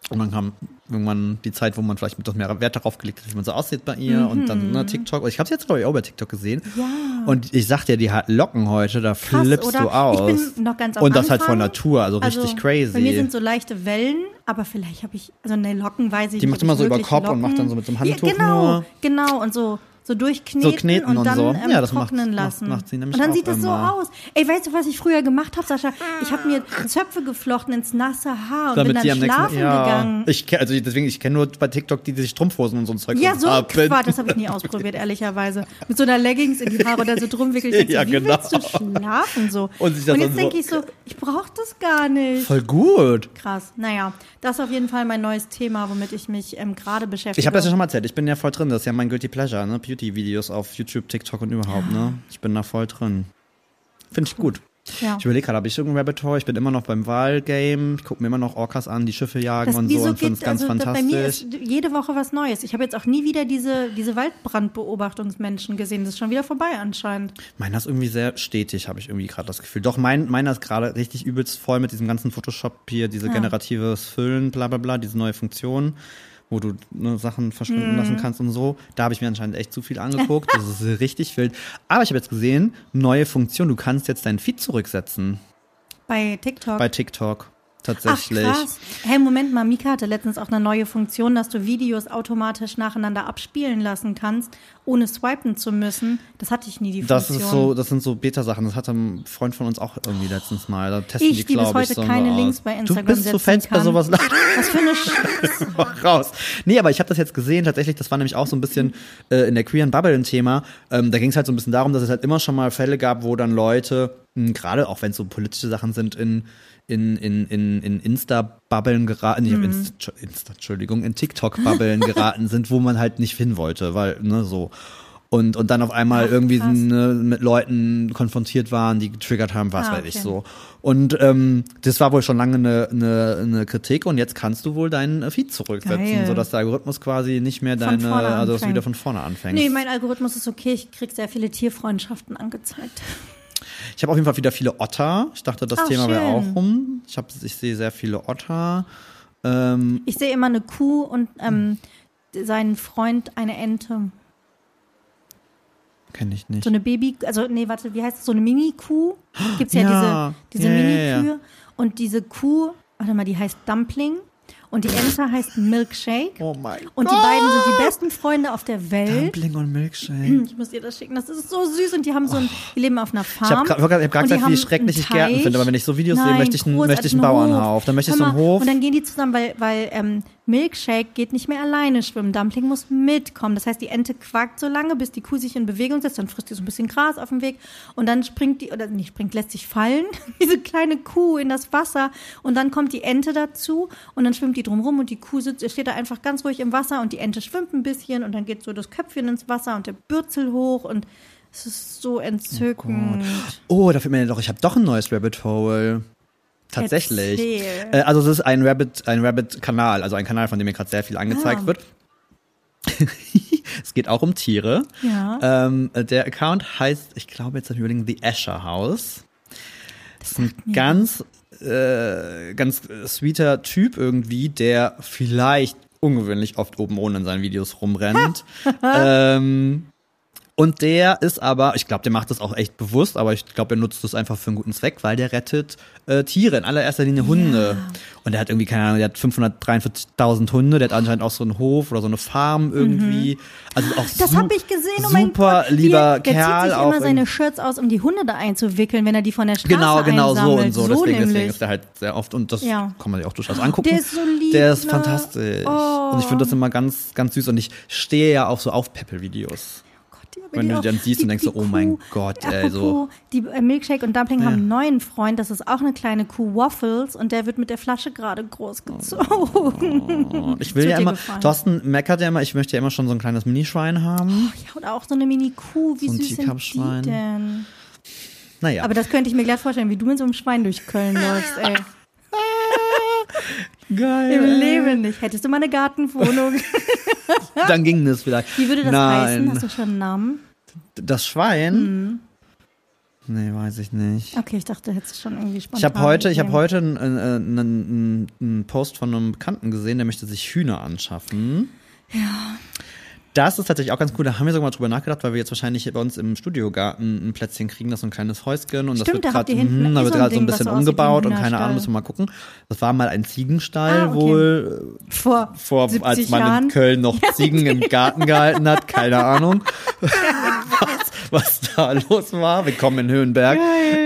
Und dann kam irgendwann die Zeit, wo man vielleicht etwas mehr Wert darauf gelegt hat, wie man so aussieht bei ihr. Und dann ne, TikTok. Ich habe sie jetzt, glaube ich, auch bei TikTok gesehen. Mhm. Ja. Und ich sag dir, die hat Locken heute, da Krass, flippst oder? du aus. Ich bin noch ganz am und das halt von Anfang. Natur, also richtig crazy. Bei mir sind so leichte Wellen, aber vielleicht habe ich, also ne, Locken weiß ich Die nicht. macht ob immer so über Kopf und Locken- macht dann so mit so einem Handtuch ja, genau, nur. Genau, und so so durchkneten So kneten und und dann so. ähm, Ja, das macht- trocknen macht- lassen. macht sie nämlich und dann sieht es so aus. Ey, weißt du, was ich früher gemacht habe, Sascha? Ich habe mir Zöpfe geflochten ins nasse Haar und Damit bin dann am nächsten schlafen ja, gegangen. Ich also deswegen, ich kenne nur bei TikTok die, die sich Strumpfhosen und so ein Zeug Ja, so. Quatsch, das habe ich nie ausprobiert, ehrlicherweise. Mit so einer Leggings in die Haare oder so drum wickelt. Ich denk Ja, so, wie genau. willst du schlafen so? Und das und jetzt so- denke ich so, ich brauche das gar nicht. Voll gut. Krass. Naja, das ist auf jeden Fall mein neues Thema, womit ich mich ähm, gerade beschäftige. Ich habe das ja schon mal erzählt, ich bin ja voll drin. Das ist ja mein Guilty Pleasure, ne? Beauty-Videos auf YouTube, TikTok und überhaupt, ne? Ich bin da voll drin. Finde ich gut. ja. Ich überlege gerade, habe ich irgendein Rabbit Hole? Ich bin immer noch beim Wahlgame. Ich gucke mir immer noch Orcas an, die Schiffe jagen Das, und so und finde es ganz also, das- bei mir fantastisch. ist jede Woche was Neues. Ich habe jetzt auch nie wieder diese, diese Waldbrandbeobachtungsmenschen gesehen. Das ist schon wieder vorbei anscheinend. Meiner ist irgendwie sehr stetig, habe ich irgendwie gerade das Gefühl. Doch, mein, meiner ist gerade richtig übelst voll mit diesem ganzen Photoshop hier, diese Ja. generatives Füllen, bla bla bla, diese neue Funktion, wo du ne, Sachen verschwinden Mhm. lassen kannst und so. Da habe ich mir anscheinend echt zu viel angeguckt. Das ist richtig wild. Aber ich habe jetzt gesehen, neue Funktion, du kannst jetzt deinen Feed zurücksetzen Bei TikTok. bei TikTok. Ach Tatsächlich. krass. Hey, Moment mal, Mika hatte letztens auch eine neue Funktion, dass du Videos automatisch nacheinander abspielen lassen kannst, ohne swipen zu müssen. Das hatte ich nie, die Das Funktion. ist so, das sind so Beta-Sachen. Das hatte ein Freund von uns auch irgendwie letztens mal. Da testen Ich, die, die bis glaube ich, heute so keine. Links bei Instagram Du bist, du setzen fällst bei kann. sowas Was für eine Scheiße. [laughs] raus. Nee, aber ich habe das jetzt gesehen, tatsächlich, das war nämlich auch so ein bisschen äh, in der queeren Bubble ein Thema. Ähm, da ging es halt so ein bisschen darum, dass es halt immer schon mal Fälle gab, wo dann Leute, gerade auch wenn es so politische Sachen sind, in in, in, in, in Insta-Bubbeln geraten, nicht auf Insta, Insta, Entschuldigung, in TikTok-Bubbeln [laughs] geraten sind, wo man halt nicht hin wollte, weil, ne, so. Und, und dann auf einmal Ach, irgendwie ne, mit Leuten konfrontiert waren, die getriggert haben, was Ah, weiß ich okay. so. Und ähm, das war wohl schon lange eine, eine, eine Kritik und jetzt kannst du wohl deinen Feed zurücksetzen, Geil. sodass der Algorithmus quasi nicht mehr Von deine, also dass du wieder von vorne anfängst. Nee, mein Algorithmus ist okay. Ich krieg sehr viele Tierfreundschaften angezeigt. Ich habe auf jeden Fall wieder viele Otter. Ich dachte, das Ach, Thema wäre auch rum. Ich, hab, ich sehe sehr viele Otter. Ähm, Ich sehe immer eine Kuh und ähm, seinen Freund eine Ente. Kenne ich nicht. So eine Baby, also nee, warte, wie heißt das? So eine Mini-Kuh? Gibt's ja, Ja. diese, diese ja. Mini-Kühe. Und diese Kuh, warte mal, die heißt Dumpling. Und die Ente heißt Milkshake. oh mein Und die beiden sind die besten Freunde auf der Welt. Dumpling und Milkshake. Ich muss dir das schicken. Das ist so süß. Und die haben so ein, die leben auf einer Ich Farm. habe gerade hab die gesagt, wie schrecklich ich Gärten finde, aber wenn ich so Videos sehe, Nein, möchte ich, einen, möchte ich einen Bauernhof. Dann möchte ich so einen Hof. Und dann gehen die zusammen, weil, weil ähm, Milkshake geht nicht mehr alleine schwimmen. Dumpling muss mitkommen. Das heißt, die Ente quakt so lange, bis die Kuh sich in Bewegung setzt. Dann frisst die so ein bisschen Gras auf dem Weg. Und dann springt die, oder nicht springt, lässt sich fallen, [laughs] diese kleine Kuh in das Wasser. Und dann kommt die Ente dazu. Und dann schwimmt die drumrum. Und die Kuh sitzt, steht da einfach ganz ruhig im Wasser. Und die Ente schwimmt ein bisschen. Und dann geht so das Köpfchen ins Wasser und der Bürzel hoch. Und es ist so entzückend. Oh, da fällt mir doch, ich habe doch ein neues Rabbit Hole. Tatsächlich. Erzähl. Äh, also es ist ein Rabbit, ein Rabbit-Kanal, also ein Kanal, von dem mir gerade sehr viel angezeigt Ah. wird. [laughs] es geht auch um Tiere. Ja. Ähm, der Account heißt, ich glaube jetzt habe ich überlegen, The Asher House. Das ist ein ganz, äh, ganz sweeter Typ irgendwie, der vielleicht ungewöhnlich oft oben ohne in seinen Videos rumrennt. [laughs] ähm, und der ist aber, ich glaube, der macht das auch echt bewusst, aber ich glaube, er nutzt das einfach für einen guten Zweck, weil der rettet äh, Tiere, in allererster Linie Hunde. Und der hat irgendwie, keine Ahnung, der hat 543.000 Hunde, der hat anscheinend auch so einen Hof oder so eine Farm irgendwie. Also auch Mhm. Das habe ich gesehen. Oh mein super Gott. lieber Wie, der Kerl. zieht sich immer seine. Shirts aus, um die Hunde da einzuwickeln, wenn er die von der Straße Genau, genau, so einsammelt. und so. So deswegen, deswegen ist der halt sehr oft und das Ja. kann man sich auch durchaus angucken. Der ist so lieb, Der ist ne? fantastisch. Oh. Und ich finde das immer ganz, ganz süß und ich stehe ja auch so auf Peppel-Videos. Die- Wenn die du die dann siehst und denkst so, oh mein Kuh- Gott, ey, so. Die äh, Milkshake und Dumpling haben Ja. einen neuen Freund, das ist auch eine kleine Kuh, Waffles, und der wird mit der Flasche gerade großgezogen. Und [laughs] ich will ja immer, gefallen. Thorsten meckert ja immer, ich möchte ja immer schon so ein kleines Minischwein haben. Ja, oder auch so eine Mini-Kuh, wie So ein süß sind die denn? Naja. Aber das könnte ich mir gleich vorstellen, wie du mit so einem Schwein durch Köln läufst, ey. [laughs] Geil. Im Leben nicht. Hättest du mal eine Gartenwohnung. [laughs] Dann ging das vielleicht. Wie würde das Nein. heißen? Hast du schon einen Namen? Das Schwein? Mhm. Nee, weiß ich nicht. Okay, ich dachte, du hättest schon irgendwie spontan. Ich habe heute, ich habe Ideen. heute einen, einen, einen, einen Post von einem Bekannten gesehen, der möchte sich Hühner anschaffen. Ja. Das ist tatsächlich auch ganz cool. Da haben wir sogar mal drüber nachgedacht, weil wir jetzt wahrscheinlich hier bei uns im Studiogarten ein Plätzchen kriegen, das ist so ein kleines Häuschen und das Stimmt, wird da habt gerade hinten mhm, da eh wird so ein gerade so ein bisschen umgebaut und keine. Ahnung, müssen wir mal gucken. Das war mal ein Ziegenstall Ah, okay. wohl Vor, vor, 70 als man Jahren. in Köln noch [laughs] Ziegen im Garten gehalten hat, keine Ahnung. [laughs] was, was da los war. Willkommen in Höhenberg.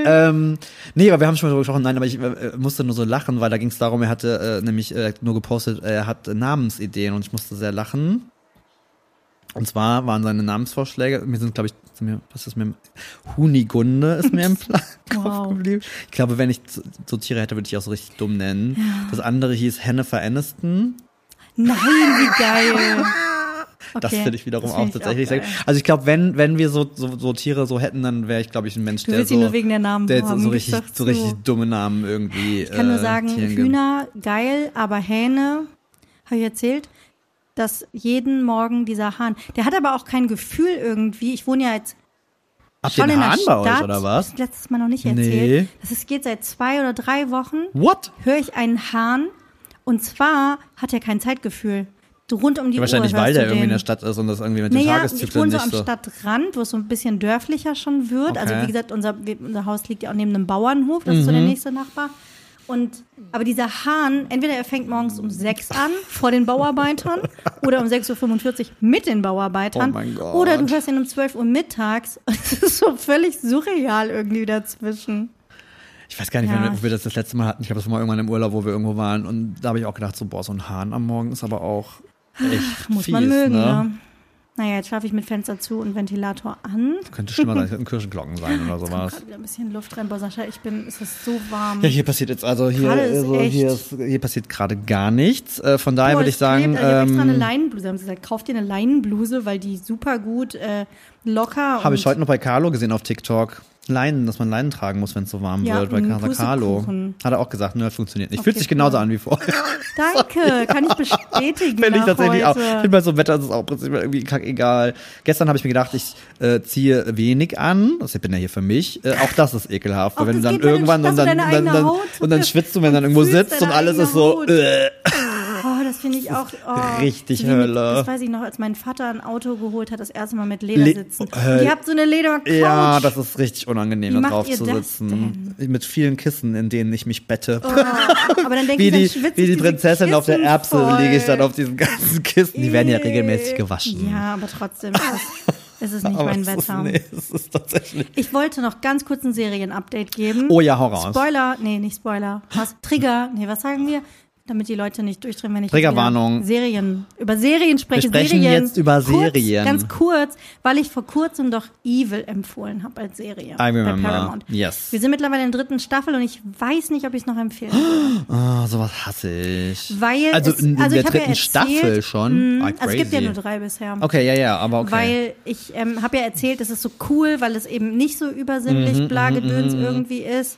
Ähm, nee, aber wir haben schon mal darüber gesprochen. Nein, aber ich äh, musste nur so lachen, weil da ging es darum, er hatte äh, nämlich äh, nur gepostet, er hat äh, Namensideen und ich musste sehr lachen. Und zwar waren seine Namensvorschläge, mir sind, glaube ich, was ist mir, Hunigunde ist mir im [laughs] Plan Kopf Wow. geblieben. Ich glaube, wenn ich so- Tiere hätte, würde ich auch so richtig dumm nennen. Das andere hieß Hennifer Aniston. Nein, wie [laughs] geil. Das Okay, finde ich wiederum das auch find ich tatsächlich sehr geil. Also ich glaube, wenn, wenn wir so, so, so Tiere so hätten, dann wäre ich, glaube ich, ein Mensch, Du der so, nur wegen der Namen der so, so ich richtig, so richtig dumme Namen irgendwie. Ich kann nur äh, sagen, gibt. Hühner geil, aber Hähne, habe ich erzählt, dass jeden Morgen dieser Hahn, der hat aber auch kein Gefühl irgendwie. Ich wohne ja jetzt Habt ihr schon einen in der Hahn bei euch oder was? Das letztes Mal noch nicht erzählt. Nee. Das ist, geht seit zwei oder drei Wochen. What? Höre ich einen Hahn und zwar hat er kein Zeitgefühl. Rund um die Wahrscheinlich, Uhr weil hörst der irgendwie in der Stadt ist und das irgendwie mit den Naja, ich Tageszyklen wohne so nicht am so. Stadtrand, wo es so ein bisschen dörflicher schon wird. Also Okay. wie gesagt, unser, unser Haus liegt ja auch neben einem Bauernhof, das ist so Mhm. der nächste Nachbar. Und aber dieser Hahn, entweder er fängt morgens um sechs an vor den Bauarbeitern [laughs] oder um 6.45 Uhr mit den Bauarbeitern. Oh mein Gott. Oder du hörst ihn um 12 Uhr mittags. [laughs] Das ist so völlig surreal irgendwie dazwischen. Ich weiß gar nicht, Ja. ob wir das das letzte Mal hatten. Ich glaube, das war mal irgendwann im Urlaub, wo wir irgendwo waren. Und da habe ich auch gedacht, so, boah, so ein Hahn am Morgen ist aber auch echt Muss fies, man mögen, ne? ne? Naja, jetzt schlafe ich mit Fenster zu und Ventilator an. Könnte schlimmer sein, es könnten Kirchenglocken sein oder [laughs] Kommt sowas. gerade wieder ein bisschen Luft rein. Boah, Sascha, ich bin, es ist so warm. Ja, hier passiert jetzt also hier, also hier, ist, hier passiert gerade gar nichts. Äh, von daher Boah, würde ich sagen, klebt, also ich habe extra eine ähm, Leinenbluse. Haben sie gesagt, kauf dir eine Leinenbluse, weil die super gut äh, locker habe ich heute noch bei Carlo gesehen auf TikTok. Leinen, dass man Leinen tragen muss, wenn es so warm Ja, wird, bei Casa Carlo. Hat er auch gesagt, ne, funktioniert nicht. Okay, Fühlt sich genauso cool. an wie vorher. [laughs] Danke, kann ich bestätigen. Finde ich tatsächlich auch. Ich finde bei so einem Wetter ist es auch prinzipiell irgendwie kack egal. Gestern habe ich mir gedacht, ich äh, ziehe wenig an. Das bin ja hier für mich. Äh, auch das ist ekelhaft. Auch wenn du dann du- irgendwann und du dann, dann, dann und dann schwitzt du, wenn dann und irgendwo sitzt und alles ist so. Äh. Das finde ich auch oh, richtig Hölle. Das weiß ich noch, als mein Vater ein Auto geholt hat, das erste Mal mit Le- Ledersitzen. Höll- Und ihr habt so eine Ledercouch. Ja, das ist richtig unangenehm, da drauf zu sitzen. Mit vielen Kissen, in denen ich mich bette. Oh, aber dann [laughs] denke wie ich, dann die, wie die Prinzessin auf der Kissen Erbse voll. liege ich dann auf diesen ganzen Kisten. Die werden ja regelmäßig gewaschen. Ja, aber trotzdem es, ist nicht [laughs] Aber mein es ist, Wetter. nee, es ist tatsächlich. Ich wollte noch ganz kurz ein Serien-Update geben. Oh ja, raus. Spoiler, nee, nicht Spoiler. Was? Trigger, nee, was sagen wir? Damit die Leute nicht durchdrehen, wenn ich Triggerwarnung. Serien, über Serien spreche. Wir sprechen Serien, jetzt über kurz, Serien. Ganz kurz, weil ich vor kurzem doch Evil empfohlen habe als Serie. I Bei remember. Paramount. Yes. Wir sind mittlerweile in der dritten Staffel und ich weiß nicht, ob ich es noch empfehlen würde. Oh, sowas hasse ich. Weil also es, in, in also der ich hab ja dritten erzählt, Staffel schon. mh, Ah, also es gibt ja nur drei bisher. Okay, ja, ja, aber okay. Weil ich ähm, habe ja erzählt, es ist so cool, weil es eben nicht so übersinnlich, Mhm, Blagedöns irgendwie ist.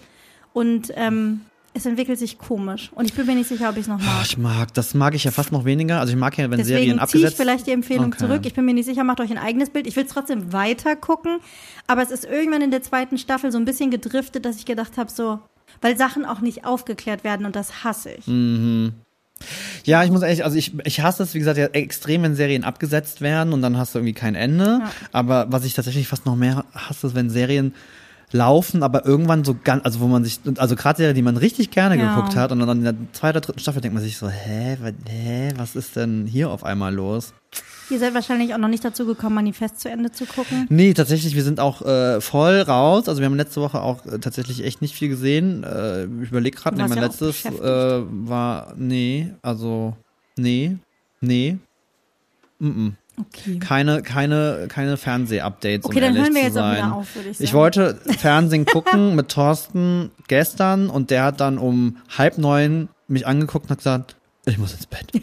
Und ähm, es entwickelt sich komisch. Und ich bin mir nicht sicher, ob ich es noch mag. ich mag, das mag ich ja fast noch weniger. Also ich mag ja, wenn Serien Deswegen ziehe ich abgesetzt vielleicht die Empfehlung Okay. zurück. Ich bin mir nicht sicher, macht euch ein eigenes Bild. Ich will es trotzdem weiter gucken. Aber es ist irgendwann in der zweiten Staffel so ein bisschen gedriftet, dass ich gedacht habe, so, weil Sachen auch nicht aufgeklärt werden und das hasse ich. Mhm. Ja, ich muss ehrlich, also ich, ich hasse es, wie gesagt, ja, extrem, wenn Serien abgesetzt werden und dann hast du irgendwie kein Ende. Ja. Aber was ich tatsächlich fast noch mehr hasse, ist, wenn Serien laufen, aber irgendwann so ganz, also wo man sich, also gerade Serien, die man richtig gerne Ja. geguckt hat und dann in der zweiten oder dritten Staffel denkt man sich so, hä, was, hä, was ist denn hier auf einmal los? Ihr seid wahrscheinlich auch noch nicht dazu gekommen, Manifest zu Ende zu gucken. Nee, tatsächlich, wir sind auch äh, voll raus. Also wir haben letzte Woche auch äh, tatsächlich echt nicht viel gesehen. Äh, ich überlege gerade, nee, mein ja letztes äh, war, nee, also, nee, nee. Mm -mm. Okay. Keine, keine, keine Fernseh-Updates. Okay, um dann hören wir jetzt auch wieder auf, würde ich sagen. Ich wollte Fernsehen [laughs] gucken mit Thorsten gestern und der hat dann um halb neun mich angeguckt und hat gesagt, ich muss ins Bett. [laughs]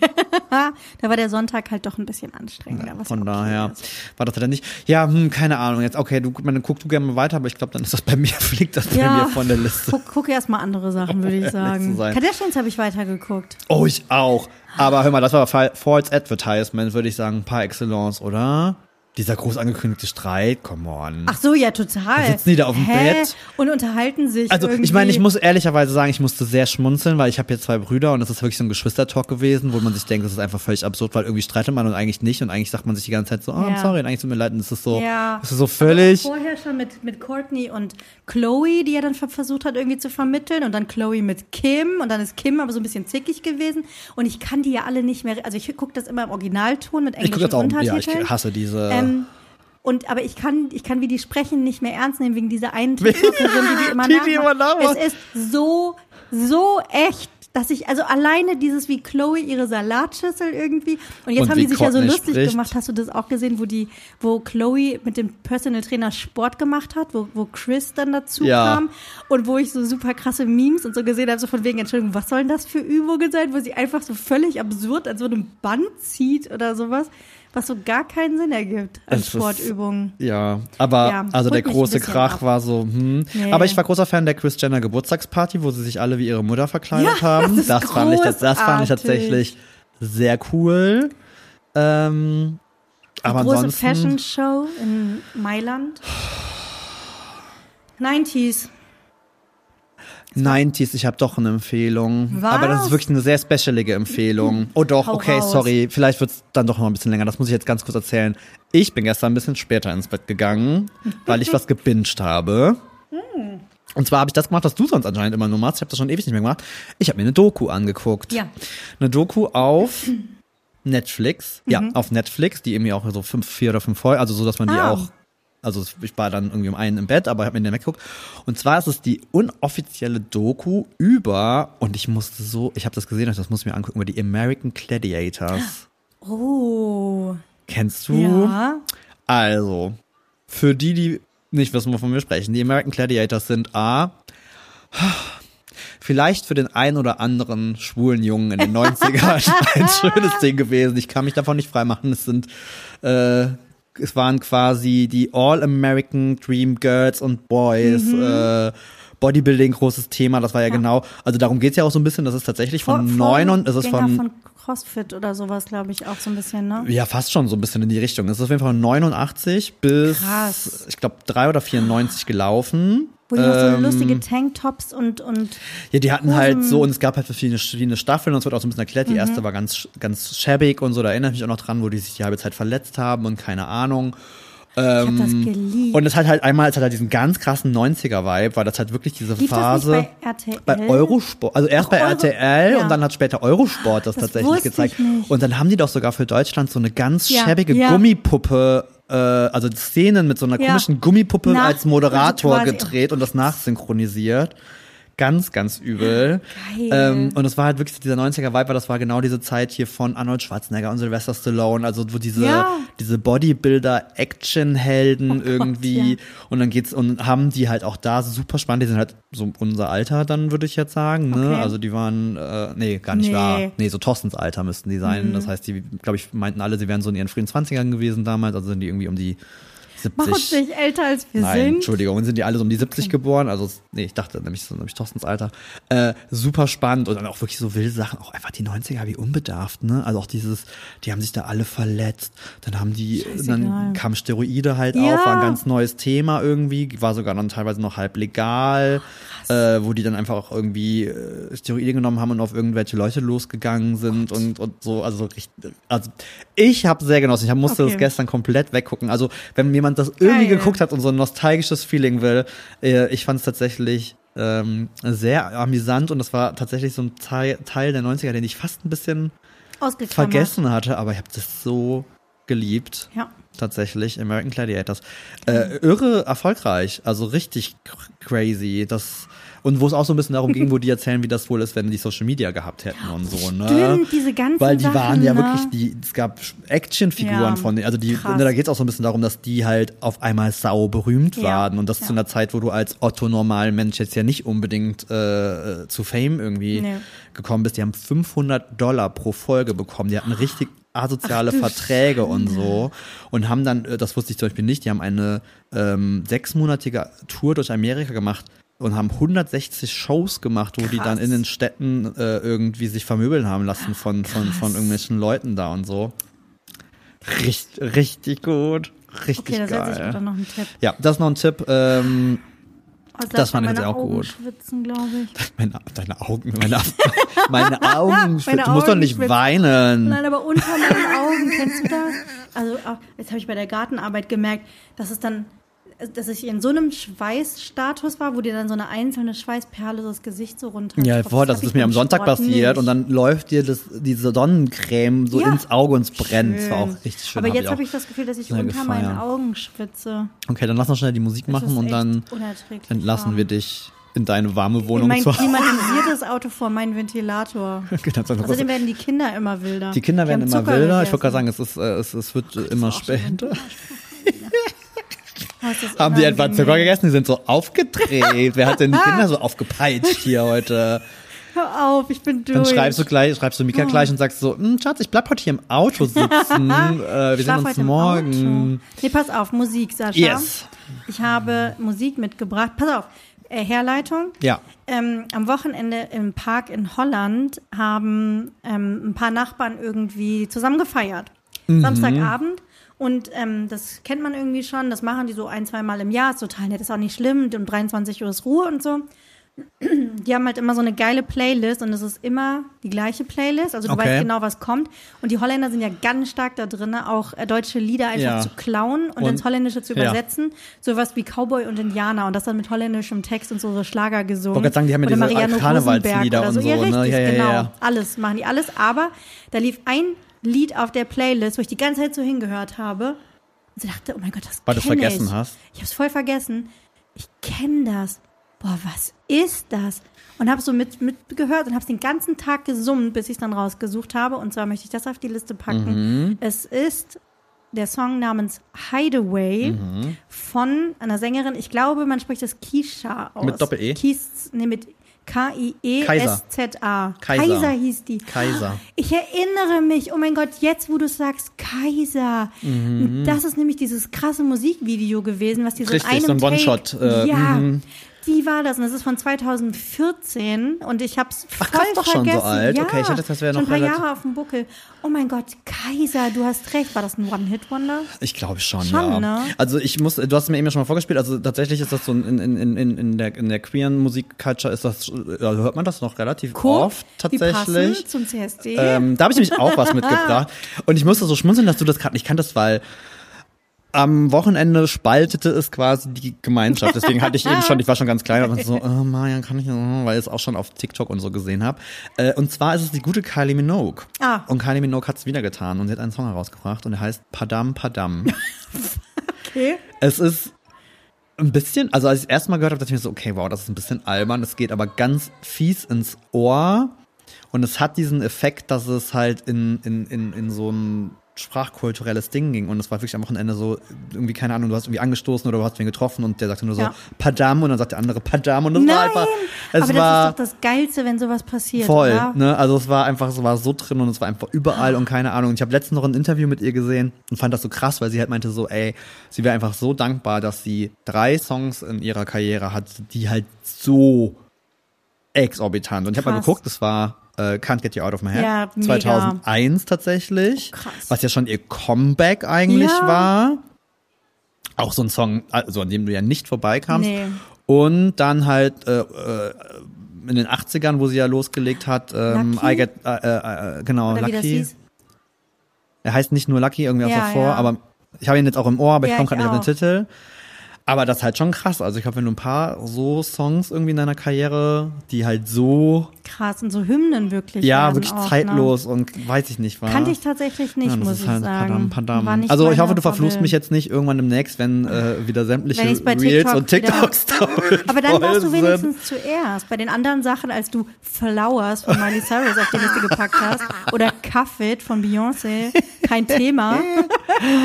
Da war der Sonntag halt doch ein bisschen anstrengender. was Von ja okay daher ist. war das dann nicht. Ja, hm, keine Ahnung. Jetzt, okay, du, meine, guck du gerne mal weiter, aber ich glaube, dann ist das bei mir, [laughs] fliegt das bei Ja. mir von der Liste. Guck, guck erst mal andere Sachen, würde ich [laughs] sagen. Kardashians habe ich weitergeguckt. Oh, ich auch. Aber hör mal, das war Fa- False Advertisement, würde ich sagen, par excellence, oder? Dieser groß angekündigte Streit, come on. Ach so, ja, total. sitzen die da auf dem Hä? Bett? Und unterhalten sich Also irgendwie. ich meine, ich muss ehrlicherweise sagen, ich musste sehr schmunzeln, weil ich habe jetzt zwei Brüder und das ist wirklich so ein Geschwistertalk gewesen, wo man sich denkt, das ist einfach völlig absurd, weil irgendwie streitet man und eigentlich nicht und eigentlich sagt man sich die ganze Zeit so, oh, I'm Ja. sorry, und eigentlich tut mir leid und es ist so, Ja. es ist so völlig, Vorher schon mit, mit Courtney und Chloe, die er dann ver- versucht hat irgendwie zu vermitteln und dann Chloe mit Kim und dann ist Kim aber so ein bisschen zickig gewesen und ich kann die ja alle nicht mehr, also ich gucke das immer im Originalton mit ich gucke englischen das auch, ja, Untertiteln. ich hasse diese, Ähm, Und aber ich kann, ich kann wie die sprechen nicht mehr ernst nehmen wegen dieser einen TikTokerin, die die immer Die die immer nachmacht. Es ist so, so echt. Dass ich, also alleine dieses, wie Chloe ihre Salatschüssel irgendwie, und jetzt Und haben die sich ja so Courtney lustig spricht. gemacht, hast du das auch gesehen, wo die, wo Chloe mit dem Personal Trainer Sport gemacht hat, wo, wo Chris dann dazu Ja. kam und wo ich so super krasse Memes und so gesehen habe, so von wegen, Entschuldigung, was sollen das für Übungen sein, wo sie einfach so völlig absurd an so einem Band zieht oder sowas, was so gar keinen Sinn ergibt als Sportübungen. Ja, aber Ja, also der große Krach ab. war so, hm. Nee. Aber ich war großer Fan der Chris Jenner Geburtstagsparty, wo sie sich alle wie ihre Mutter verkleidet Ja, haben. das ist fand ich, das, das fand ich tatsächlich sehr cool. Ähm, aber Große ansonsten, Fashion Show in Mailand. [sighs] 90s. 90s, ich habe doch eine Empfehlung. Was? Aber das ist wirklich eine sehr specialige Empfehlung. [laughs] Oh doch, Hau okay, raus. sorry. Vielleicht wird's dann doch noch ein bisschen länger. Das muss ich jetzt ganz kurz erzählen. Ich bin gestern ein bisschen später ins Bett gegangen, [laughs] weil ich was gebinged habe. Hm. Und zwar habe ich das gemacht, was du sonst anscheinend immer nur machst. Ich habe das schon ewig nicht mehr gemacht. Ich habe mir eine Doku angeguckt. Ja. Eine Doku auf [clears throat] Netflix. Ja, Mhm. auf Netflix, die irgendwie auch so fünf, vier oder fünf Folgen, also so, dass man die Ah. auch also ich war dann irgendwie um einen im Bett, aber ich habe mir den weggeguckt. Und zwar ist es die unoffizielle Doku über, und ich musste so, ich habe das gesehen, das muss ich mir angucken, über die American Gladiators. [gasps] Oh. Kennst du? Ja. Also, für die, die nicht wissen, wovon wir sprechen, die American Gladiators sind A, [sighs] vielleicht für den einen oder anderen schwulen Jungen in den [laughs] 90ern ein schönes Ding gewesen. Ich kann mich davon nicht freimachen. Es sind, äh, es waren quasi die All-American Dream Girls und Boys, äh, Bodybuilding, großes Thema, das war ja, genau, also darum geht's ja auch so ein bisschen, das ist tatsächlich von neun und es ist von von CrossFit oder sowas, glaube ich, auch so ein bisschen, ne? ja, fast schon so ein bisschen in die Richtung. Es ist auf jeden Fall von 89 bis, Krass. ich glaube, 3 oder 94 gelaufen. Wo die noch so Ähm, lustige Tanktops und, und Ja, die hatten Hosen. halt so, und es gab halt verschiedene, verschiedene Staffeln und es wird auch so ein bisschen erklärt. Die erste war ganz, ganz schäbig und so, da erinnere ich mich auch noch dran, wo die sich die halbe Zeit verletzt haben und keine Ahnung. Ich habe das geliebt. Und es hat halt einmal, es hat halt diesen ganz krassen 90er-Vibe, weil das halt wirklich diese Lief Phase. das nicht bei RTL? Bei Eurosport, also erst Ach, bei Euro- RTL ja. und dann hat später Eurosport das, Das tatsächlich gezeigt. Und dann haben die doch sogar für Deutschland so eine ganz Ja, schäbige ja. Gummipuppe, äh, also Szenen mit so einer Ja. komischen Gummipuppe Nach- als Moderator also gedreht und das nachsynchronisiert. Ganz, ganz übel. Geil. Ähm, und es war halt wirklich dieser 90er-Vibe, weil das war genau diese Zeit hier von Arnold Schwarzenegger und Sylvester Stallone, also wo diese, Ja. diese Bodybuilder-Action-Helden irgendwie Oh ja. und dann geht's und haben die halt auch da super spannend. Die sind halt so unser Alter, dann würde ich jetzt sagen. Ne? Okay. Also die waren, äh, nee, gar nicht Nee. Mhm. wahr. Nee, so Thorstens Alter müssten die sein. Das heißt, die, glaube ich, meinten alle, sie wären so in ihren frühen 20ern gewesen damals. Also sind die irgendwie um die 70. Mach uns nicht älter, als wir Nein, sind. Entschuldigung, sind die alle so um die 70 geboren? Also, nee, ich dachte nämlich so, nämlich Thorstens Alter. Äh, super spannend und dann auch wirklich so wilde Sachen, auch einfach die 90er wie unbedarft, ne? Also auch dieses, die haben sich da alle verletzt, dann haben die, Scheißegal. dann kamen Steroide halt Ja. auf, war ein ganz neues Thema irgendwie, war sogar dann teilweise noch halb legal, äh, wo die dann einfach auch irgendwie äh, Steroide genommen haben und auf irgendwelche Leute losgegangen sind und, und so, also also ich habe sehr genossen, ich hab, musste Okay. das gestern komplett weggucken, also wenn jemand das irgendwie Geil. geguckt hat und so ein nostalgisches Feeling will, äh, ich fand es tatsächlich ähm, sehr amüsant und das war tatsächlich so ein Teil, Teil der 90er, den ich fast ein bisschen vergessen hatte, aber ich habe das so geliebt. Ja. Tatsächlich, American Gladiators. Äh, irre erfolgreich, also richtig cr- crazy. Das, und wo es auch so ein bisschen darum ging, wo die erzählen, wie das wohl ist, wenn die Social Media gehabt hätten und so, ne? Stimmt, diese ganzen Weil die Sachen, waren ja ne? wirklich, die, es gab Actionfiguren Ja, von denen, also die, krass. da geht es auch so ein bisschen darum, dass die halt auf einmal sau berühmt Ja, waren und das ja. zu einer Zeit, wo du als Otto normalen Mensch jetzt ja nicht unbedingt äh, zu Fame irgendwie Nee. gekommen bist. Die haben 500 Dollar pro Folge bekommen. Die hatten richtig asoziale Ach Verträge und so und haben dann, äh, das wusste ich zum Beispiel nicht, die haben eine ähm, sechsmonatige Tour durch Amerika gemacht und haben 160 Shows gemacht, wo die dann Krass. in den Städten äh, irgendwie sich vermöbeln haben lassen von, von, von irgendwelchen Leuten da und so. Richtig, richtig gut. Richtig Okay, da setze ich mir geil. dann noch einen Tipp. Ja, das ist noch ein Tipp. Ähm, Oh, Das fand ich jetzt auch Augen gut. schwitzen, glaube ich. [laughs] meine, deine Augen, meine, [laughs] [laughs] meine Augen, Meine du musst doch Augen nicht schwitzen. weinen. Nein, aber unter meinen Augen, kennst du das? Also, jetzt habe ich bei der Gartenarbeit gemerkt, dass es dann, dass ich in so einem Schweißstatus war, wo dir dann so eine einzelne Schweißperle das Gesicht so runter. Ja, voll, das ist mir am Sonntag passiert und dann läuft dir das, diese Sonnencreme so Ja. ins Auge und es brennt. Das war auch richtig schön. Aber hab jetzt habe ich das Gefühl, dass ich unter meinen gefeiert. Augen schwitze. Okay, dann lass noch schnell die Musik Das machen und dann entlassen warm. wir dich in deine warme Wohnung mein zu Hause. klimatisiertes Auto vor meinen Ventilator. [laughs] Genau, Außerdem werden die Kinder immer wilder. die Kinder werden haben immer Zucker wilder. Ich wollte gerade sagen, es, ist, äh, es, es wird äh, immer später. [laughs] Oh, Haben die etwa. Zucker gegessen? Die sind so aufgedreht. Wer hat denn die [laughs] Kinder so aufgepeitscht hier heute? Hör auf, ich bin durch. Dann schreibst du gleich, schreibst du Mika gleich und sagst so, "Hm, Schatz, ich bleib heute hier im Auto [laughs] sitzen. äh, wir sehen uns morgen. Nee, pass auf, Musik, Sascha. Yes. Ich habe Musik mitgebracht. Pass auf, äh, Herleitung. Ja. Ähm, am Wochenende im Park in Holland haben ähm, ein paar Nachbarn irgendwie zusammen gefeiert. Mhm. Samstagabend. Und ähm, das kennt man irgendwie schon. Das machen die so ein, zwei Mal im Jahr. Ist total nett. Ist auch nicht schlimm. Um 23 Uhr ist Ruhe und so. Die haben halt immer so eine geile Playlist und es ist immer die gleiche Playlist. Also du Okay. weißt genau, was kommt. Und die Holländer sind ja ganz stark da drin, auch äh, deutsche Lieder einfach Ja. zu klauen und, Und- ins Holländische zu ja. übersetzen. Sowas wie Cowboy und Indianer und das dann mit holländischem Text und so, so Schlager gesungen. wollte gerade sagen, die haben ja Oder diese Karnevalslieder oder und Ja, so, ne? richtig, Ja, ja, genau. ja. Alles machen die alles. Aber da lief ein Lied auf der Playlist, wo ich die ganze Zeit so hingehört habe. Und sie dachte, oh mein Gott, das Weil du's kenn vergessen ich. hast? Ich hab's voll vergessen. Ich kenne das. Boah, was ist das? Und habe so mit, mit gehört und habe den ganzen Tag gesummt, bis ich es dann rausgesucht habe. Und zwar möchte ich das auf die Liste packen. Mhm. Es ist der Song namens Hideaway Mhm. von einer Sängerin. Ich glaube, man spricht das Kisha aus. Mit Doppel-E? Kies, nee, mit K-I-E-S-Z-A. Kaiser. Kaiser hieß die. Kaiser. Ich erinnere mich, oh mein Gott, jetzt wo du sagst, Kaiser. Mhm. Das ist nämlich dieses krasse Musikvideo gewesen, was die so in Richtig, einem so ein One-Shot, äh, ja, mhm. Die war das und das ist von 2014 und ich hab's voll krass, doch schon so vergessen. alt. Ja, Okay, ich dachte, das wäre schon noch ein paar Jahre auf dem Buckel. Oh mein Gott, Kaiser, du hast recht. War das ein One-Hit-Wonder? Ich glaube schon, Schon, ja. ne? Also ich muss, du hast es mir eben ja schon mal vorgespielt, also tatsächlich ist das so in, in, in, in, der, in der queeren Musikculture ist das, also hört man das noch relativ oft Die passen tatsächlich. zum CSD. Ähm, da habe ich nämlich auch was [laughs] mitgebracht. Und ich musste so schmunzeln, dass du das gerade nicht kanntest, weil am Wochenende spaltete es quasi die Gemeinschaft. Deswegen hatte ich eben schon, ich war schon ganz klein und so, [laughs] oh Marian, kann ich, oh, weil ich es auch schon auf TikTok und so gesehen habe. Äh, und zwar ist es die gute Kylie Minogue. Ah. Und Kylie Minogue hat es wieder getan und sie hat einen Song herausgebracht und der heißt Padam Padam. [laughs] okay. Es ist ein bisschen, also als ich es erstmal gehört habe, dachte ich mir so, okay, wow, das ist ein bisschen albern. Es geht aber ganz fies ins Ohr. Und es hat diesen Effekt, dass es halt in, in, in, in so ein sprachkulturelles Ding ging. Und es war wirklich am Wochenende so, irgendwie, keine Ahnung, du hast irgendwie angestoßen oder du hast wen getroffen und der sagte nur so, Ja. Padam und dann sagt der andere Padam und das war Nein, einfach, es aber war das ist doch das Geilste, wenn sowas passiert, voll, oder? ne? Also es war einfach, es war so drin und es war einfach überall und keine Ahnung. Ich habe letztens noch ein Interview mit ihr gesehen und fand das so krass, weil sie halt meinte so, ey, sie wäre einfach so dankbar, dass sie drei Songs in ihrer Karriere hat, die halt so exorbitant. Und ich habe mal geguckt, das war äh, Can't Get You Out of My Head. Ja, mega. 2001 tatsächlich. Oh, krass. Was ja schon ihr Comeback eigentlich Ja. war. Auch so ein Song, also an dem du ja nicht vorbeikamst. Nee. Und dann halt äh, äh, in den 80ern, wo sie ja losgelegt hat, ähm, Lucky? I get, äh, äh, äh, genau, Oder Lucky. Er heißt nicht nur Lucky irgendwie Ja, aus davor, ja. aber ich habe ihn jetzt auch im Ohr, aber ich Ja, komme ich gerade nicht auf den auch. Titel. Aber das ist halt schon krass. Also ich glaube, wenn du ein paar so Songs irgendwie in deiner Karriere, die halt so, Krass, und so Hymnen wirklich. ja, wirklich auch, zeitlos und weiß ich nicht, Ne? war. Kannte ich tatsächlich nicht, ja, muss ich halt sagen. Padam, Padam. Also ich hoffe, du verfluchst mich jetzt nicht irgendwann demnächst, wenn äh, wieder sämtliche Reels TikTok und TikToks damit [laughs] Aber dann warst du sind. wenigstens zuerst. Bei den anderen Sachen, als du Flowers von Miley Cyrus auf die Liste gepackt hast oder Cuff It von Beyoncé, kein Thema.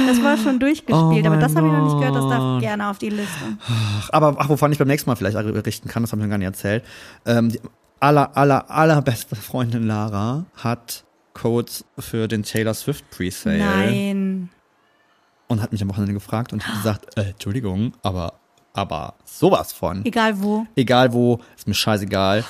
Das war schon durchgespielt. Oh aber das habe ich noch nicht gehört, das darf gerne auf die Liste. Aber ach, wovon ich beim nächsten Mal vielleicht berichten kann, das habe ich noch gar nicht erzählt. Ähm, die aller, aller, allerbeste Freundin Lara hat Codes für den Taylor Swift Presale Nein. und hat mich am Wochenende gefragt und hat gesagt, äh, Entschuldigung, aber, aber sowas von. Egal wo. Egal wo, ist mir scheißegal.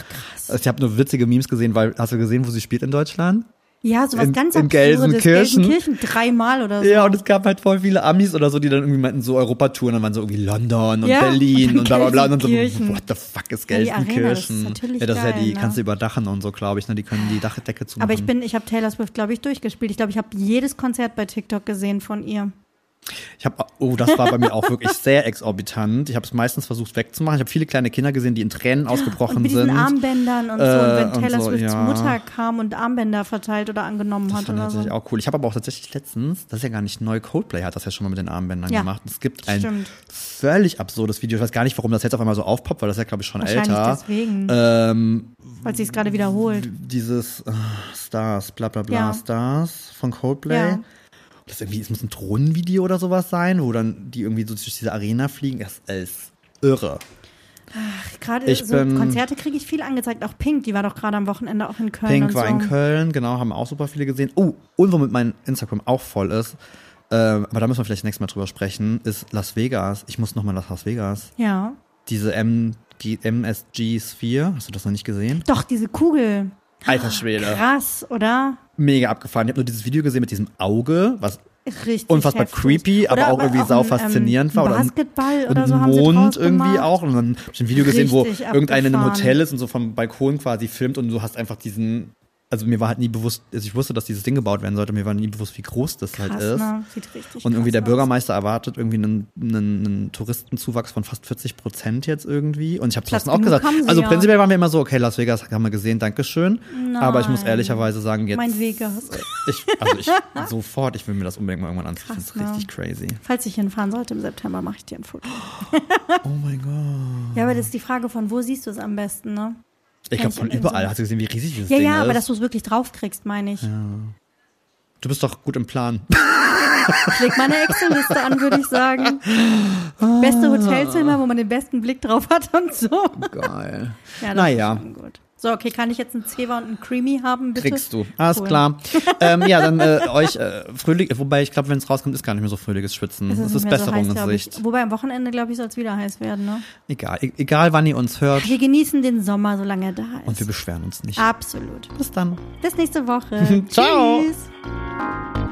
Also ich habe nur witzige Memes gesehen, weil hast du gesehen, wo sie spielt in Deutschland? Ja, sowas In- ganz in. Gelsenkirchen. Gelsenkirchen dreimal oder so. Ja, und es gab halt voll viele Amis oder so, die dann irgendwie meinten, so Europatouren, dann waren so irgendwie London und Ja, Berlin und bla bla bla. Und dann so, Gelsenkirchen. what the fuck ist Ja, die Arena, das ist Gelsenkirchen? natürlich ja, das ist ja geil, die, ne? kannst du überdachen und so, glaube ich, ne? Die können die Dachdecke zumachen. Aber ich bin, ich habe Taylor Swift, glaube ich, durchgespielt. Ich glaube, ich habe jedes Konzert bei TikTok gesehen von ihr. Ich habe, oh, das war bei mir auch wirklich sehr exorbitant. Ich habe es meistens versucht wegzumachen. Ich habe viele kleine Kinder gesehen, die in Tränen ausgebrochen Und mit sind. Armbändern und so. Äh, und wenn und Taylor so, Swifts ja. Mutter kam und Armbänder verteilt oder angenommen Das hat fand ich oder so. tatsächlich auch cool. Ich habe aber auch tatsächlich letztens, das ist ja gar nicht neu, Coldplay hat das ja schon mal mit den Armbändern Ja, gemacht. Es gibt ein stimmt. völlig absurdes Video. Ich weiß gar nicht, warum das jetzt auf einmal so aufpoppt, weil das ist ja, glaube ich, schon Wahrscheinlich älter. deswegen, Ähm, weil sie es gerade wiederholt. dieses äh, Stars, bla bla bla, Ja. Stars von Coldplay. Ja. Das irgendwie, es muss ein Drohnenvideo oder sowas sein, wo dann die irgendwie so durch diese Arena fliegen. Das ist irre. Gerade Ich so bin- Konzerte kriege ich viel angezeigt. Auch Pink, die war doch gerade am Wochenende auch in Köln. Pink war so. in Köln, genau, haben auch super viele gesehen. Oh, und womit mein Instagram auch voll ist, ähm, aber da müssen wir vielleicht nächstes Mal drüber sprechen, ist Las Vegas. Ich muss nochmal nach Las Vegas. Ja. Diese MG, MSG Sphere, hast du das noch nicht gesehen? Doch, diese Kugel. Alter Schwede. Krass, oder? Mega abgefahren. Ich habe nur dieses Video gesehen mit diesem Auge, was Richtig. unfassbar heftig. creepy, aber Oder auch irgendwie sau ein, faszinierend ähm, war. Oder ein- Basketball und oder so ein Mond irgendwie gemacht. auch. Und dann hab ich ein Video gesehen, wo Richtig irgendeiner in einem. Hotel ist und so vom Balkon quasi filmt und du hast einfach diesen. Also mir war halt nie bewusst, also ich wusste, dass dieses Ding gebaut werden sollte, mir war nie bewusst, wie groß das halt Krass, ist. ne? Sieht richtig Und irgendwie der krass aus. Bürgermeister erwartet irgendwie einen, einen, einen Touristenzuwachs von fast 40 Prozent jetzt irgendwie. Und ich habe trotzdem auch gesagt, also ja. prinzipiell waren wir immer so, okay, Las Vegas haben wir gesehen, Dankeschön. Aber ich muss Nein. ehrlicherweise sagen, jetzt. Mein Vegas. Ich, also ich [laughs] sofort, ich will mir das unbedingt mal irgendwann ansehen. Das ist Krass, ne? richtig crazy. Falls ich hinfahren sollte im September, mache ich dir ein Foto. Oh mein Gott. Ja, aber das ist die Frage von, wo siehst du es am besten, ne? Ich glaube von überall. so- Hast du gesehen, wie riesig dieses Ja, Ding ja, ist? aber dass du es wirklich draufkriegst, meine ich. du bist doch gut im Plan. Ich leg meine Excel-Liste an, würde ich sagen. Beste Hotelzimmer, wo man den besten Blick drauf hat und so. Geil. Ja, das Naja. ist schon gut. So, okay, kann ich jetzt einen Zewa und einen Creamy haben, bitte? Kriegst du. Alles Cool. klar. [laughs] ähm, ja, dann äh, euch äh, fröhlich, wobei ich glaube, wenn es rauskommt, ist gar nicht mehr so fröhliches Schwitzen. Es Das ist ist mehr so heiß, glaub ich. Wobei am Wochenende, glaube ich, soll es wieder heiß werden, ne? Egal. E egal, wann ihr uns hört. Wir genießen den Sommer, solange er da ist. Und wir beschweren uns nicht. Absolut. Bis dann. Bis nächste Woche. [laughs] Ciao. Tschüss.